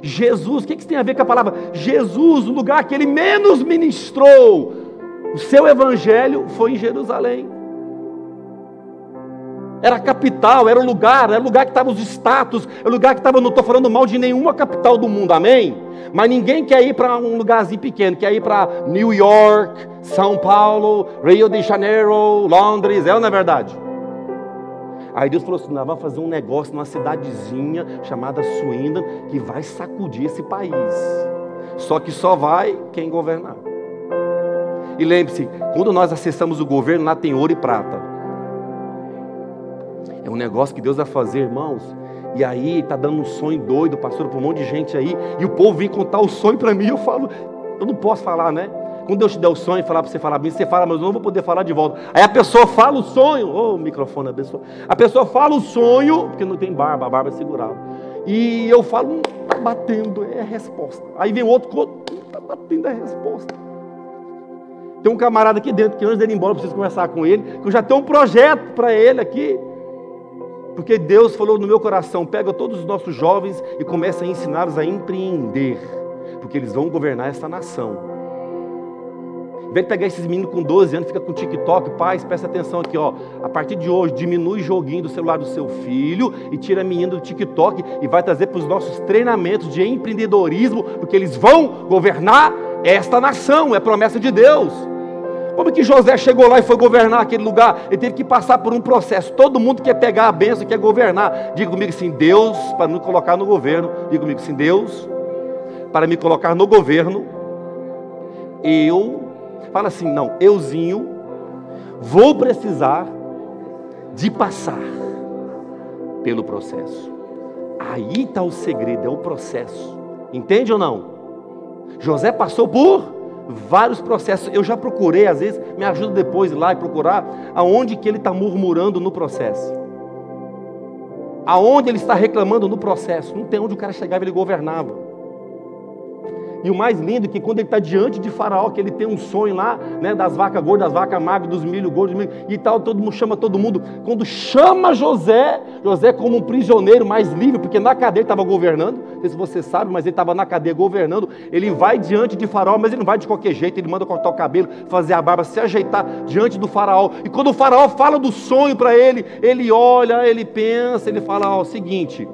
Jesus, o que, que tem a ver com a palavra? Jesus, o lugar que ele menos ministrou, o seu evangelho foi em Jerusalém era a capital, era o lugar, era o lugar que estavam os status, era o lugar que estava, não estou falando mal de nenhuma capital do mundo, amém? Mas ninguém quer ir para um lugarzinho pequeno, quer ir para New York, São Paulo, Rio de Janeiro, Londres, é ou não é verdade? Aí Deus falou assim: nós vamos fazer um negócio numa cidadezinha chamada Swindon, que vai sacudir esse país. Só que só vai quem governar. E lembre-se, quando nós acessamos o governo, lá tem ouro e prata. É um negócio que Deus vai fazer, irmãos. E aí tá dando um sonho doido, pastor, para um monte de gente aí. E o povo vem contar o sonho para mim. Eu falo, eu não posso falar, né? Quando Deus te der o sonho e falar para você falar bem, você fala, mas eu não vou poder falar de volta. Aí a pessoa fala o sonho, ô oh, microfone abençoado. A pessoa fala o sonho, porque não tem barba, a barba é segurada. E eu falo, hum, tá batendo, é a resposta. Aí vem outro, hum, tá batendo, é a resposta. Tem um camarada aqui dentro que antes dele ir embora, eu preciso conversar com ele, que eu já tenho um projeto para ele aqui. Porque Deus falou no meu coração: pega todos os nossos jovens e começa a ensiná-los a empreender, porque eles vão governar essa nação. Em vez de pegar esses meninos com 12 anos, fica com TikTok, pais, presta atenção aqui, ó. A partir de hoje, diminui o joguinho do celular do seu filho e tira a menina do TikTok e vai trazer para os nossos treinamentos de empreendedorismo, porque eles vão governar esta nação, é promessa de Deus. Como que José chegou lá e foi governar aquele lugar? Ele teve que passar por um processo. Todo mundo quer pegar a benção, quer governar. Diga comigo assim: Deus, para me colocar no governo. Diga comigo assim: Deus, para me colocar no governo, eu, fala assim: não, euzinho, vou precisar de passar Pelo processo. Aí está o segredo, é o processo. Entende ou não? José passou por vários processos. Eu já procurei, às vezes, me ajuda depois lá e procurar aonde que ele está murmurando no processo. Aonde ele está reclamando no processo. Não tem onde o cara chegava e ele governava. E o mais lindo é que quando ele está diante de Faraó, que ele tem um sonho lá, né, das vacas gordas, das vacas magras, dos milho gordos, milho, e tal, todo mundo chama todo mundo. Quando chama José, José como um prisioneiro mais livre, porque na cadeia ele estava governando, não sei se você sabe, mas ele estava na cadeia governando, ele vai diante de Faraó, mas ele não vai de qualquer jeito, ele manda cortar o cabelo, fazer a barba, se ajeitar diante do Faraó. E quando o Faraó fala do sonho para ele, ele olha, ele pensa, ele fala: ó, o seguinte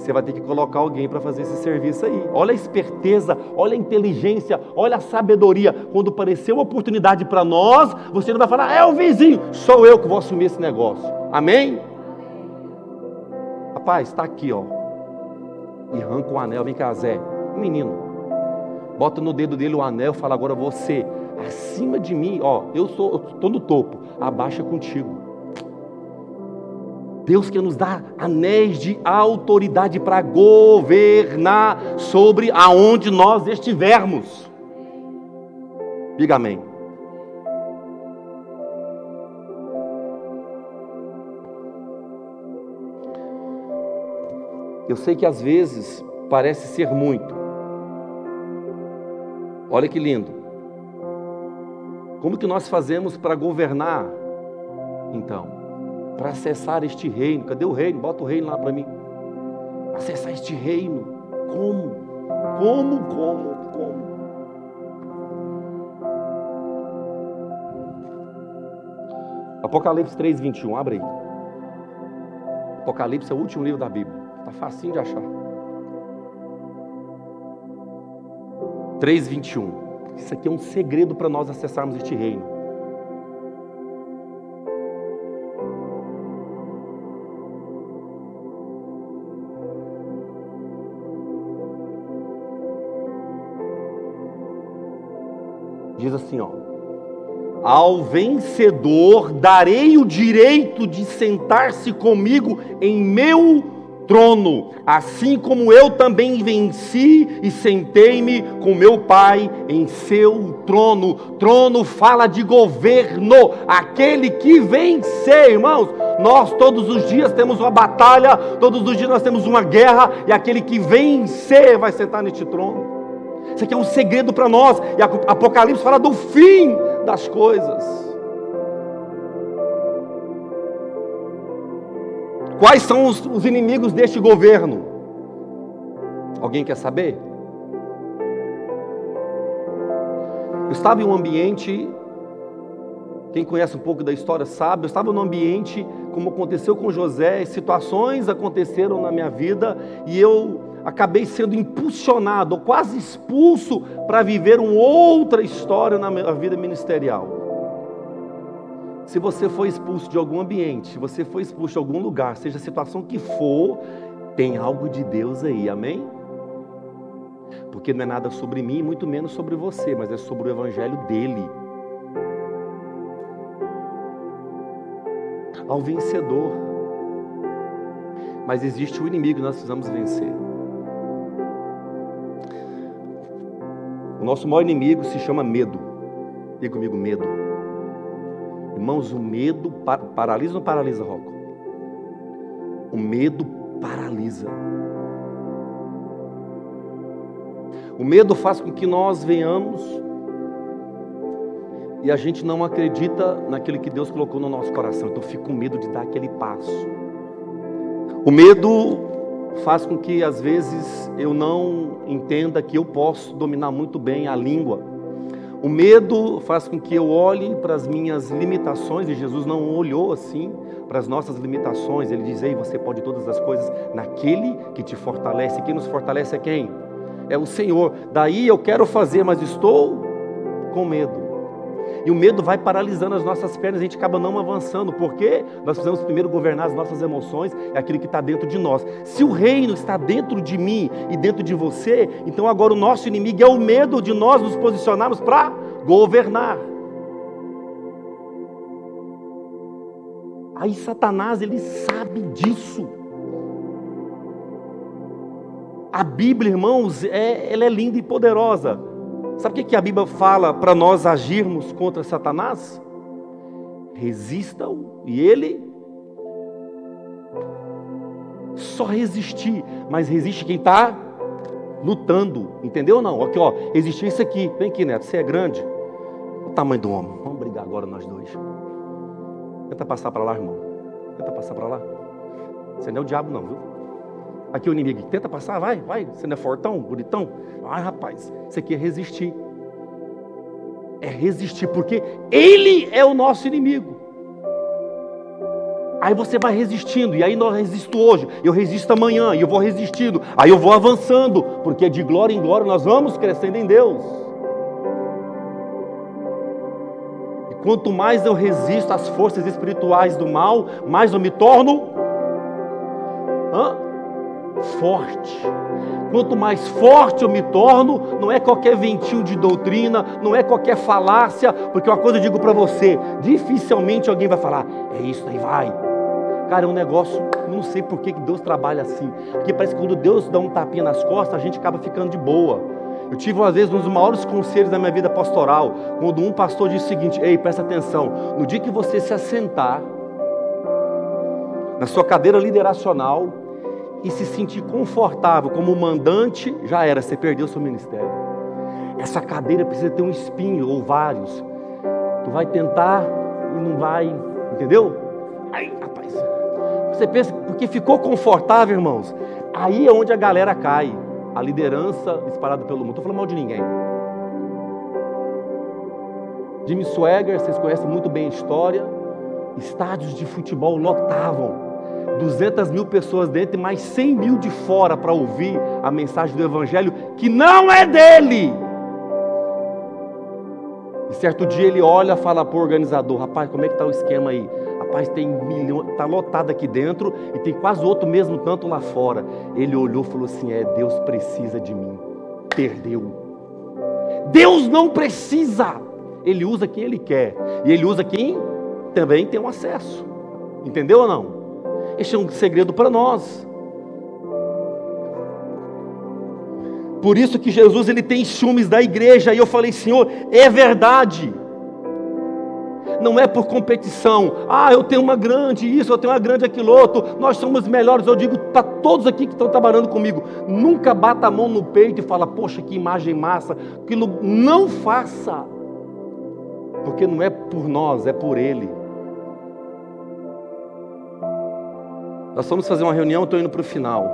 você vai ter que colocar alguém para fazer esse serviço aí. Olha a esperteza, olha a inteligência, olha a sabedoria. Quando aparecer uma oportunidade para nós, você não vai falar, é o vizinho, sou eu que vou assumir esse negócio. Amém? Rapaz, está aqui, ó. E arranca o anel, vem cá, Zé. Menino. Bota no dedo dele o anel, fala agora você, acima de mim, ó, eu estou no topo, abaixa contigo. Deus quer nos dar anéis de autoridade para governar sobre aonde nós estivermos. Diga amém. Eu sei que às vezes parece ser muito. Olha que lindo. Como que nós fazemos para governar? Então, para acessar este reino. Cadê o reino? Bota o reino lá para mim. Acessar este reino. Como? Como, como, como? Apocalipse 3, 21, abre aí. Apocalipse é o último livro da Bíblia. Está facinho de achar. 3, 21. Isso aqui é um segredo para nós acessarmos este reino. Diz assim, ó: Ao vencedor darei o direito de sentar-se comigo em meu trono, assim como eu também venci e sentei-me com meu Pai em seu trono. Trono fala de governo, aquele que vencer, irmãos. Nós todos os dias temos uma batalha, todos os dias nós temos uma guerra, e aquele que vencer vai sentar neste trono. Isso aqui é um segredo para nós. E Apocalipse fala do fim das coisas. Quais são os, os inimigos deste governo? Alguém quer saber? Eu estava em um ambiente, quem conhece um pouco da história sabe, eu estava num ambiente como aconteceu com José, situações aconteceram na minha vida e eu acabei sendo impulsionado, ou quase expulso, para viver uma outra história na vida ministerial. Se você foi expulso de algum ambiente, se você foi expulso de algum lugar, seja a situação que for, tem algo de Deus aí, amém? Porque não é nada sobre mim, muito menos sobre você, mas é sobre o evangelho dele. Ao vencedor. Mas existe o inimigo que nós precisamos vencer. O nosso maior inimigo se chama medo. Diga comigo, medo. Irmãos, o medo paralisa ou não paralisa, Rocco? O medo paralisa. O medo faz com que nós venhamos e a gente não acredita naquele que Deus colocou no nosso coração. Então eu fico com medo de dar aquele passo. O medo faz com que às vezes eu não entenda que eu posso dominar muito bem a língua. O medo faz com que eu olhe para as minhas limitações, e Jesus não olhou assim para as nossas limitações. Ele diz: Ei, você pode todas as coisas naquele que te fortalece. Quem nos fortalece é quem? É o Senhor. Daí eu quero fazer, mas estou com medo. E o medo vai paralisando as nossas pernas, a gente acaba não avançando, porque nós precisamos primeiro governar as nossas emoções, é aquilo que está dentro de nós. Se o reino está dentro de mim e dentro de você, então agora o nosso inimigo é o medo de nós nos posicionarmos para governar. Aí Satanás, ele sabe disso. A Bíblia, irmãos, é, ela é linda e poderosa. Sabe o que a Bíblia fala para nós agirmos contra Satanás? Resistam e ele só resistir, mas resiste quem está lutando, entendeu ou não? Aqui, ó, resistir isso aqui. Vem aqui, Neto, você é grande. O tamanho do homem. Vamos brigar agora nós dois. Tenta passar para lá, irmão. Tenta passar para lá. Você não é o diabo, não, viu? Aqui o inimigo, tenta passar, vai, vai. Você não é fortão, bonitão? Ai, rapaz, isso aqui é resistir. É resistir, porque ele é o nosso inimigo. Aí você vai resistindo, e aí nós resisto hoje, eu resisto amanhã, e eu vou resistindo, aí eu vou avançando, porque de glória em glória nós vamos crescendo em Deus. E quanto mais eu resisto às forças espirituais do mal, mais eu me torno hã? Forte. Quanto mais forte eu me torno, não é qualquer ventinho de doutrina, não é qualquer falácia, porque uma coisa eu digo para você: dificilmente alguém vai falar, é isso aí, vai. Cara, é um negócio, não sei por que Deus trabalha assim, porque parece que quando Deus dá um tapinha nas costas, a gente acaba ficando de boa. Eu tive uma vez um dos maiores conselhos da minha vida pastoral, quando um pastor disse o seguinte: Ei, presta atenção, no dia que você se assentar na sua cadeira lideracional, e se sentir confortável como mandante, já era, você perdeu seu ministério. Essa cadeira precisa ter um espinho ou vários. Tu vai tentar e não vai, entendeu? Aí, rapaz, você pensa, porque ficou confortável, irmãos. Aí é onde a galera cai. A liderança disparada pelo mundo. Estou falando mal de ninguém. Jimmy Swagger, vocês conhecem muito bem a história. Estádios de futebol lotavam 200 mil pessoas dentro e mais 100 mil de fora para ouvir a mensagem do Evangelho que não é dele. E certo dia ele olha e fala para o organizador: Rapaz, como é que está o esquema aí? Rapaz, tem milhão, está lotado aqui dentro e tem quase outro mesmo tanto lá fora. Ele olhou e falou assim: É, Deus precisa de mim. Perdeu. Deus não precisa. Ele usa quem ele quer. E ele usa quem também tem um acesso. Entendeu ou não? Este é um segredo para nós. Por isso que Jesus ele tem ciúmes da igreja. E eu falei, Senhor, é verdade. Não é por competição. Ah, eu tenho uma grande isso, eu tenho uma grande aquilo outro. Nós somos melhores. Eu digo para todos aqui que estão trabalhando comigo, nunca bata a mão no peito e fala, poxa, que imagem massa. Aquilo não faça. Porque não é por nós, é por Ele. Nós fomos fazer uma reunião, estou indo para o final.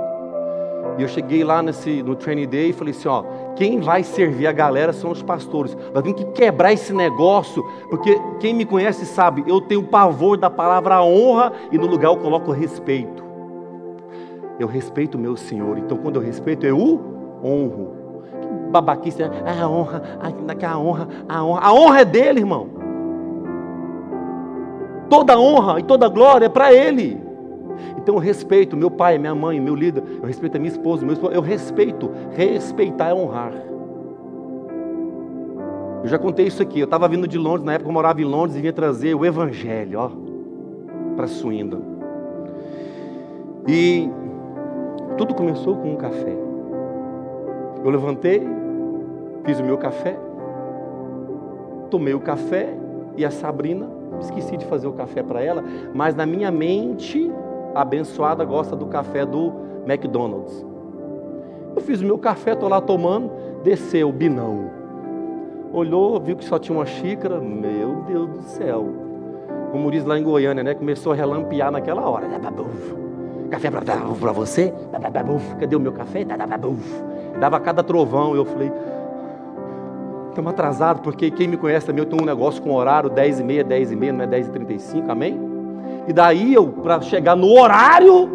E eu cheguei lá nesse, no training day e falei assim: ó, quem vai servir a galera são os pastores. Nós temos que quebrar esse negócio, porque quem me conhece sabe, eu tenho pavor da palavra honra e no lugar eu coloco respeito. Eu respeito o meu Senhor, então quando eu respeito, eu o honro. Que babaquice, é a honra, a honra, a honra. A honra é dele, irmão. Toda honra e toda glória é para ele. Então eu respeito meu pai, minha mãe, meu líder, eu respeito a minha esposa, meu esposo, eu respeito. Respeitar é honrar. Eu já contei isso aqui. Eu estava vindo de Londres, na época eu morava em Londres e vinha trazer o Evangelho, ó, para Swindon. E tudo começou com um café. Eu levantei, fiz o meu café, tomei o café e a Sabrina, esqueci de fazer o café para ela, mas na minha mente abençoada gosta do café do McDonald's. Eu fiz o meu café, estou lá tomando, desceu, binão. Olhou, viu que só tinha uma xícara, meu Deus do céu. Como diz lá em Goiânia, né? Começou a relampear naquela hora. Café para você? Cadê o meu café? Dava cada trovão. Eu falei, estamos atrasados, porque quem me conhece também, eu tenho um negócio com horário 10 e meia, 10 e meia, não é 10 e 35, amém? E daí eu, para chegar no horário,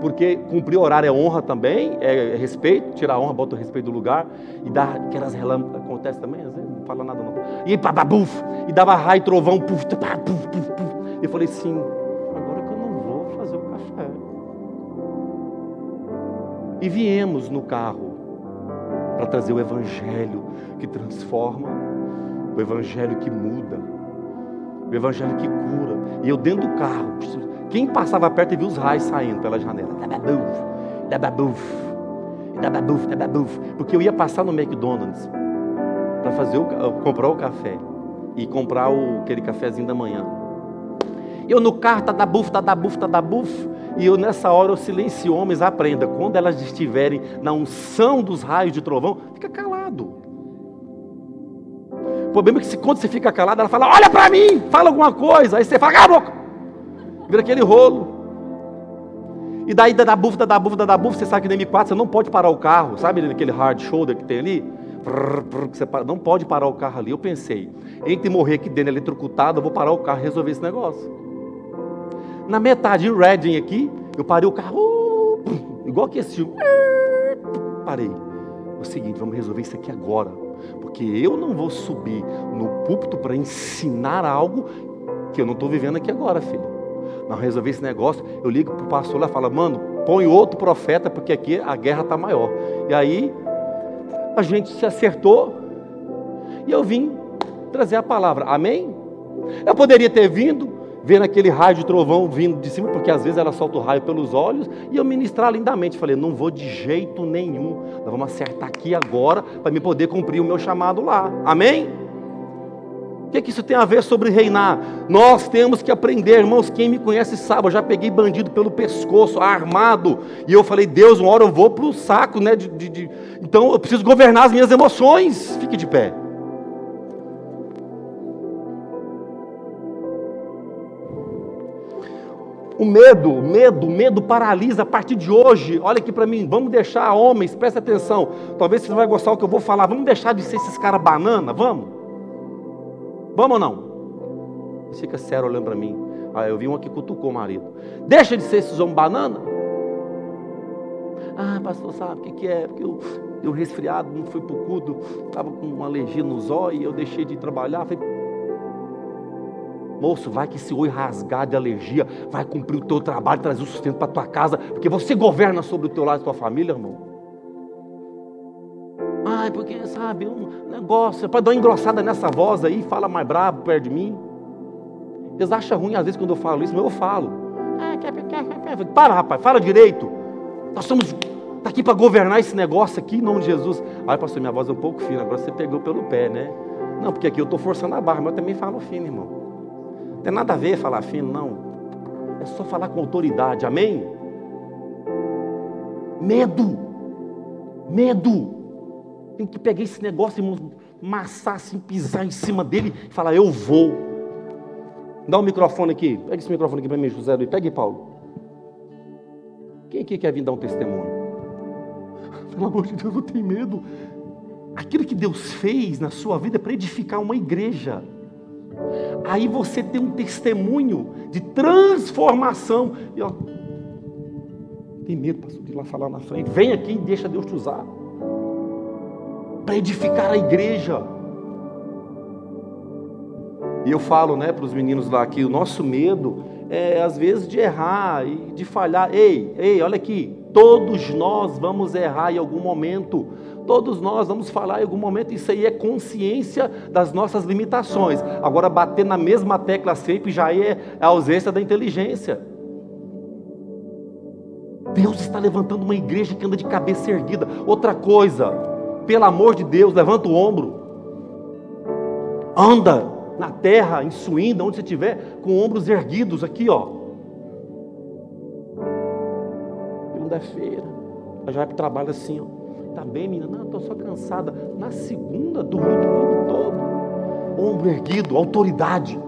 porque cumprir horário é honra também, é respeito, tirar a honra, bota o respeito do lugar, e dá aquelas relâmpagos, acontece também, às vezes não fala nada não. E buf, e dava raio, trovão, puf, puf. Eu falei assim, agora que eu não vou fazer o café. E viemos no carro para trazer o evangelho que transforma, o evangelho que muda o evangelho que cura. E eu dentro do carro, quem passava perto e viu os raios saindo pela janela. porque eu ia passar no McDonald's para fazer o, comprar o café e comprar o, aquele cafezinho da manhã. Eu no carro, tá da buf, tá da buf, tá da buf, e eu nessa hora eu silencio homens, aprenda, quando elas estiverem na unção dos raios de trovão, fica calado. O problema é que se, quando você fica calado, ela fala, olha para mim, fala alguma coisa, aí você fala, cala a boca, vira aquele rolo. E daí da bufta, da bufta, da bufta, você sabe que no M4 você não pode parar o carro, sabe aquele hard shoulder que tem ali? Você não pode parar o carro ali. Eu pensei, entre morrer aqui dentro eletrocutado, eu vou parar o carro e resolver esse negócio. Na metade, em Reading aqui, eu parei o carro, uh, igual que esse filme. Parei. É o seguinte, vamos resolver isso aqui agora. Porque eu não vou subir no púlpito para ensinar algo que eu não estou vivendo aqui agora, filho. Não resolver esse negócio, eu ligo para o pastor lá e falo, mano, põe outro profeta, porque aqui a guerra está maior. E aí a gente se acertou e eu vim trazer a palavra. Amém? Eu poderia ter vindo, vendo aquele raio de trovão vindo de cima, porque às vezes ela solta o raio pelos olhos, e eu ministrar lindamente. Falei, não vou de jeito nenhum. Nós vamos acertar aqui agora para me poder cumprir o meu chamado lá. Amém? O que, que isso tem a ver sobre reinar? Nós temos que aprender, irmãos. Quem me conhece sabe, eu já peguei bandido pelo pescoço, armado, e eu falei, Deus, uma hora eu vou para o saco, né? De, de, de... Então eu preciso governar as minhas emoções. Fique de pé. O medo, medo, medo paralisa a partir de hoje. Olha aqui para mim, vamos deixar homens, presta atenção. Talvez você não vai gostar do que eu vou falar. Vamos deixar de ser esses caras banana, vamos? Vamos ou não? Fica sério olhando para mim. Ah, eu vi um aqui cutucou o marido. Deixa de ser esses homens banana. Ah, pastor, sabe o que, que é? Porque eu deu resfriado, não fui para o culto, estava com uma alergia nos olhos, eu deixei de trabalhar. Falei, moço, vai que esse olho rasgar de alergia vai cumprir o teu trabalho, trazer o sustento para tua casa, porque você governa sobre o teu lado e tua família, irmão. Ai, porque, sabe, um negócio, pode dar uma engrossada nessa voz aí, fala mais brabo perto de mim. Eles acham ruim às vezes quando eu falo isso, mas eu falo. Para, rapaz, fala direito. Nós somos tá aqui para governar esse negócio aqui em nome de Jesus. Ai, pastor, minha voz é um pouco fina, agora você pegou pelo pé, né? Não, porque aqui eu estou forçando a barra, mas eu também falo fino, irmão. Não tem nada a ver falar fino, não. É só falar com autoridade, amém? Medo. Medo. Tem que pegar esse negócio e massar assim, pisar em cima dele e falar, eu vou. Dá um microfone aqui. Pega esse microfone aqui para mim, José Luiz. Pega aí, Paulo. Quem aqui quer vir dar um testemunho? Pelo amor de Deus, eu tenho medo. Aquilo que Deus fez na sua vida é para edificar uma igreja. Aí você tem um testemunho de transformação. E ó, tem medo, pastor, de ir lá falar na frente. Vem aqui e deixa Deus te usar para edificar a igreja. E eu falo, né, para os meninos lá que o nosso medo é às vezes de errar e de falhar. Ei, ei, olha aqui, todos nós vamos errar em algum momento. Todos nós vamos falar em algum momento, isso aí é consciência das nossas limitações. Agora, bater na mesma tecla sempre já é a ausência da inteligência. Deus está levantando uma igreja que anda de cabeça erguida. Outra coisa, pelo amor de Deus, levanta o ombro. Anda na terra, em Suína, onde você estiver, com ombros erguidos aqui, ó. Segunda-feira, já vai para o trabalho assim, ó. Tá bem, menina? Não, estou só cansada. Na segunda, dormi o domingo todo. Ombro erguido, autoridade.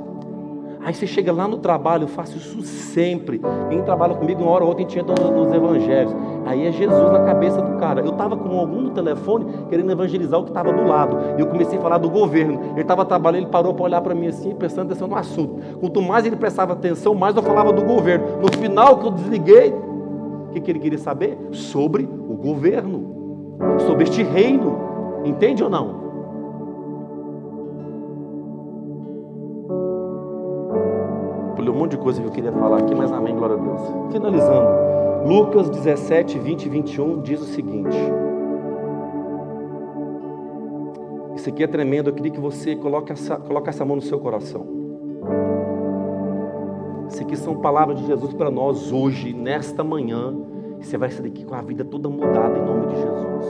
Aí você chega lá no trabalho, eu faço isso sempre. Quem trabalha comigo, uma hora ou outra, a gente entra nos evangelhos. Aí é Jesus na cabeça do cara. Eu estava com algum no telefone querendo evangelizar o que estava do lado. E eu comecei a falar do governo. Ele estava trabalhando, ele parou para olhar para mim assim, prestando atenção no assunto. Quanto mais ele prestava atenção, mais eu falava do governo. No final que eu desliguei, o que, que ele queria saber? Sobre o governo, sobre este reino. Entende ou não? um monte de coisa que eu queria falar aqui, mas amém, glória a Deus. Finalizando, Lucas 17, 20 e 21 diz o seguinte. Isso aqui é tremendo, eu queria que você coloque essa, coloque essa mão no seu coração. Isso aqui são palavras de Jesus para nós hoje, nesta manhã. Você vai sair daqui com a vida toda mudada em nome de Jesus.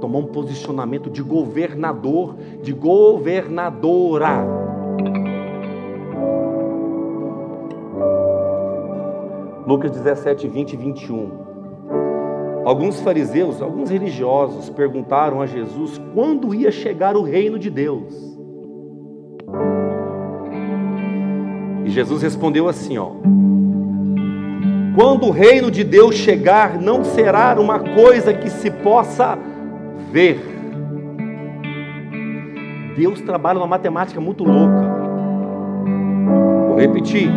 Tomar um posicionamento de governador, de governadora. Lucas 17, 20 e 21. Alguns fariseus, alguns religiosos perguntaram a Jesus quando ia chegar o reino de Deus. E Jesus respondeu assim, ó: Quando o reino de Deus chegar, não será uma coisa que se possa ver. Deus trabalha uma matemática muito louca. Vou repetir.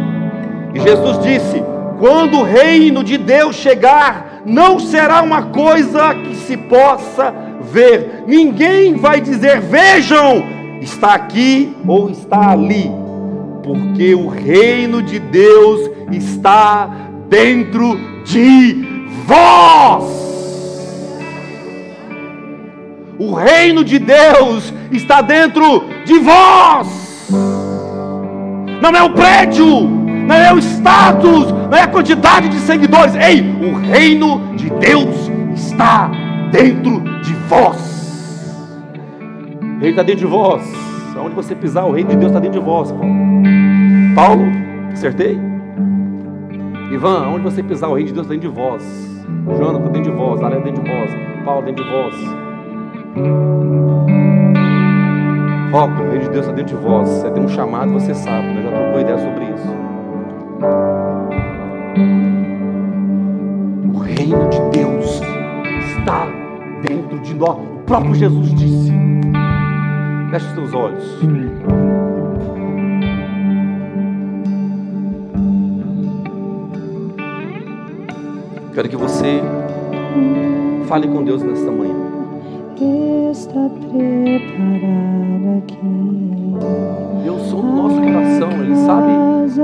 E Jesus disse: Quando o reino de Deus chegar, não será uma coisa que se possa ver. Ninguém vai dizer: Vejam, está aqui ou está ali porque o reino de Deus está dentro de vós. O reino de Deus está dentro de vós. Não é o prédio, não é o status, não é a quantidade de seguidores. Ei, o reino de Deus está dentro de vós. Reino está dentro de vós. Onde você pisar, o reino de Deus está dentro de vós, Paulo. Paulo, acertei? Ivan, onde você pisar, o reino de Deus está dentro de vós. Jonathan, está dentro de vós. Dália, dentro de vós. Paulo, dentro de vós. Foco, o reino de Deus está dentro de vós. Você tem um chamado, você sabe. Né? Já trocou ideia sobre isso. O reino de Deus está dentro de nós. O próprio Jesus disse. Feche os teus olhos. Quero que você fale com Deus nesta manhã. Está preparado aqui. Deus som do nosso coração, Ele sabe,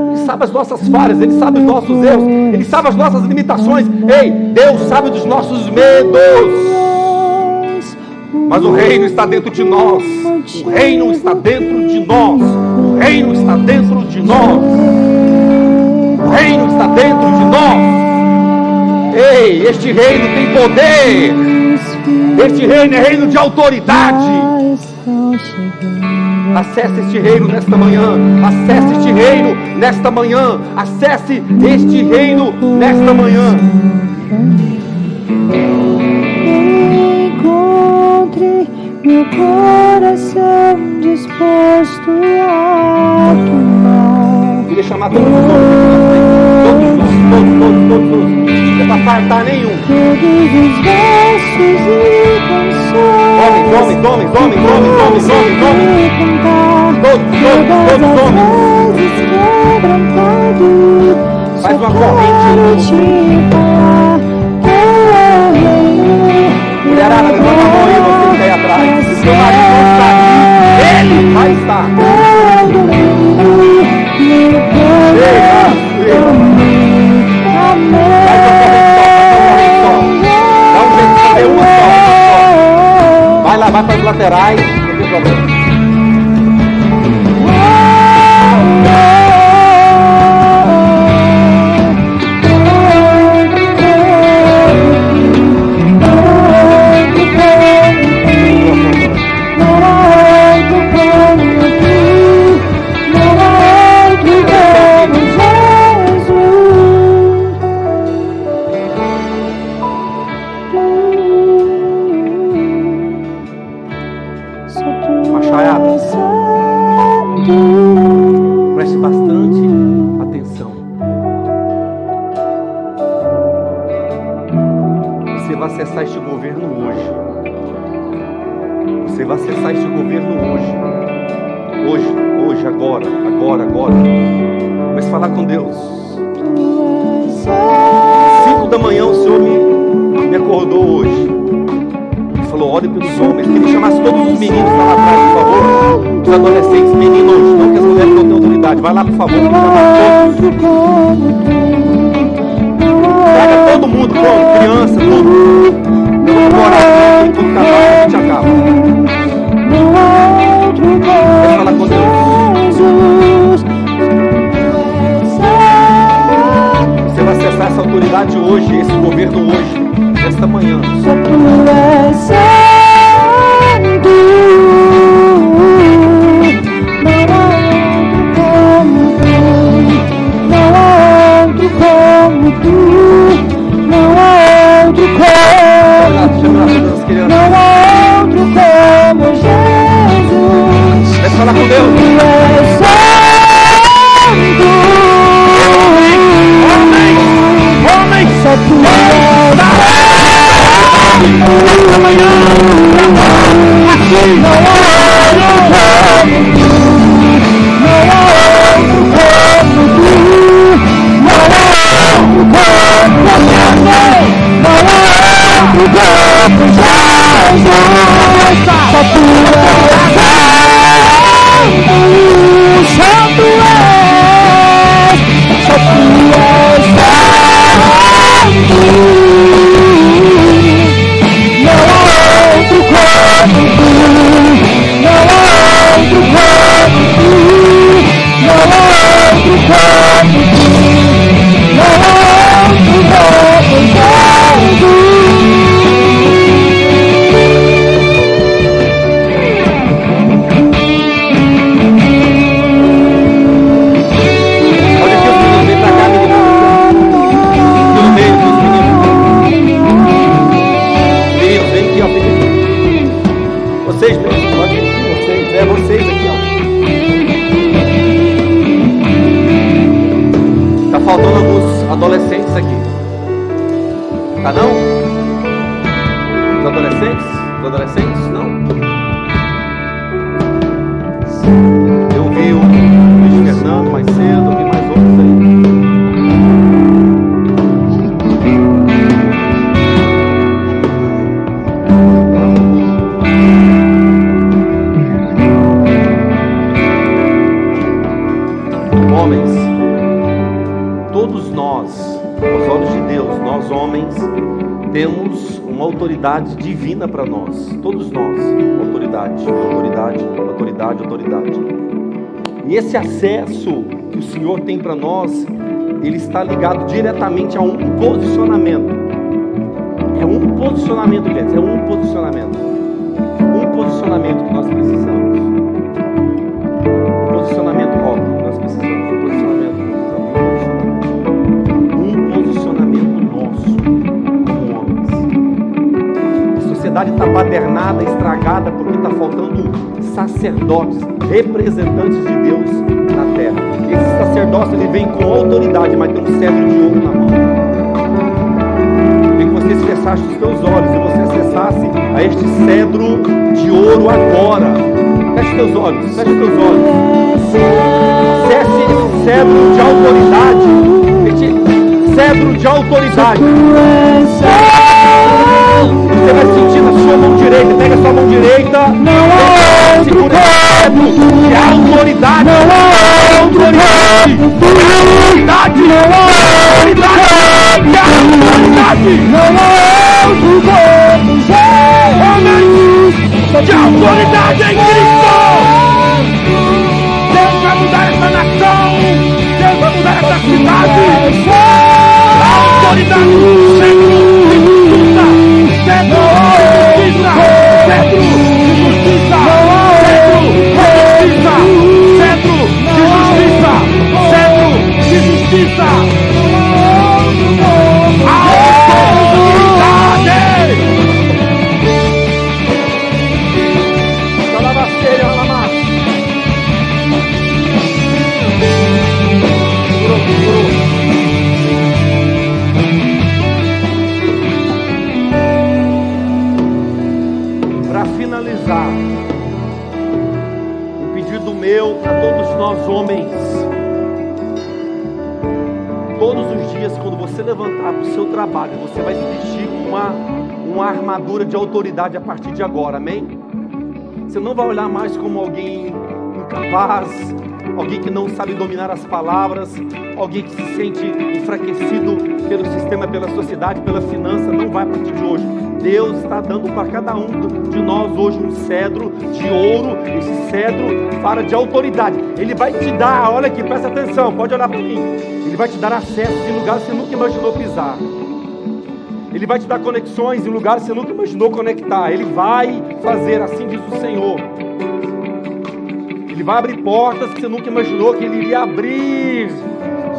Ele sabe as nossas falhas, Ele sabe os nossos erros, Ele sabe as nossas limitações. Ei, Deus sabe dos nossos medos. Mas o reino está dentro de nós. O reino está dentro de nós. O reino está dentro de nós. O reino está dentro de nós. Ei, este reino tem poder. Este reino é reino de autoridade. Acesse este reino nesta manhã. Acesse este reino nesta manhã. Acesse este reino nesta manhã. meu coração disposto a tomar. Queria chamar todos os todos, todos, todos, todos, todos, é para fartar nenhum. Todos os versos e canções. Tome, tome, tome, tome, tome, tome, tome, tome. Todos, todos, todos, tome. Faz uma corrente. Mulherada, levanta a mão aí, você que está aí atrás. Se seu marido não está aqui, ele vai estar. Lá, esse acesso que o Senhor tem para nós, ele está ligado diretamente a um posicionamento. É um posicionamento, gente, é um posicionamento. Um posicionamento que nós precisamos. Um posicionamento óbvio que nós precisamos. Um posicionamento. Um posicionamento nosso como homens. A sociedade está badernada, estragada, porque está faltando sacerdotes, representantes de Deus na terra. Esse sacerdócio ele vem com autoridade, mas tem um cetro de ouro na mão. Queria que você fechasse os teus olhos e você acessasse a este cedro de ouro agora. Feche teus olhos, feche teus olhos. Acesse esse cedro de autoridade. Este cedro de autoridade. Você vai sentir na sua mão direita. Pega a sua mão direita. Segura esse cedro de autoridade. Autoridade. Autoridade. Autoridade. Autoridade. De autoridade em Cristo. Deus vai mudar essa nação. Deus vai mudar essa cidade. Autoridade do centro Centro de justiça. Centro de justiça. Centro de justiça. Centro de justiça. Nós homens. Todos os dias, quando você levantar para o seu trabalho, você vai se vestir com uma, uma armadura de autoridade a partir de agora, amém? Você não vai olhar mais como alguém incapaz, alguém que não sabe dominar as palavras, alguém que se sente enfraquecido pelo sistema, pela sociedade, pela finança, não vai a partir de hoje. Deus está dando para cada um de nós hoje um cedro de ouro. Esse cedro fala de autoridade. Ele vai te dar, olha aqui, presta atenção, pode olhar para mim. Ele vai te dar acesso em lugares que você nunca imaginou pisar. Ele vai te dar conexões em lugares que você nunca imaginou conectar. Ele vai fazer, assim diz o Senhor. Ele vai abrir portas que você nunca imaginou que ele iria abrir.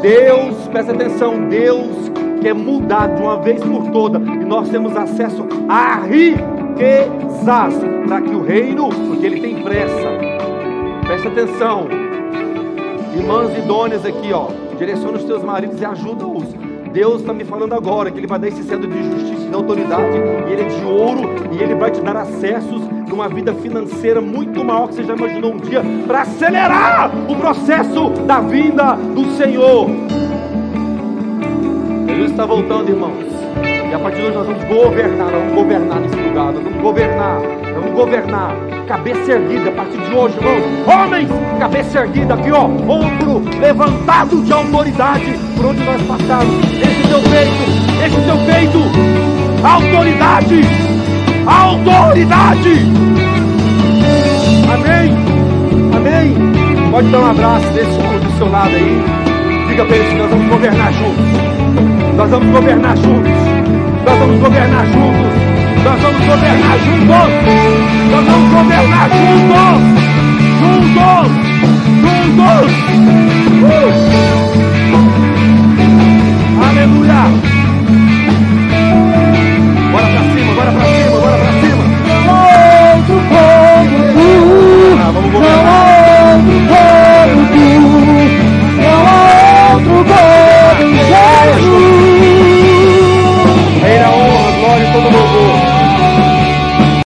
Deus, presta atenção, Deus quer mudar de uma vez por toda e nós temos acesso a riquezas para que o reino, porque ele tem pressa. Presta atenção, irmãs idôneas aqui, ó, direciona os teus maridos e ajuda-os. Deus está me falando agora que Ele vai dar esse centro de justiça e de autoridade, e Ele é de ouro, e Ele vai te dar acessos numa vida financeira muito maior que você já imaginou um dia, para acelerar o processo da vinda do Senhor. Jesus está voltando, irmãos. E a partir de hoje nós vamos governar, nós vamos governar nesse lugar, nós vamos governar, nós vamos governar. Cabeça erguida a partir de hoje, irmãos. Homens, cabeça erguida aqui, ó. Ombro levantado de autoridade por onde nós passarmos. Esse teu peito, esse teu peito. Autoridade, autoridade. Amém, amém. Pode dar um abraço desse do seu lado aí. Eles que nós vamos governar juntos. Nós vamos governar juntos. Nós vamos governar juntos. Nós vamos governar juntos. Nós vamos governar juntos. Juntos. Juntos. Uh! Aleluia. Bora pra cima, bora pra cima.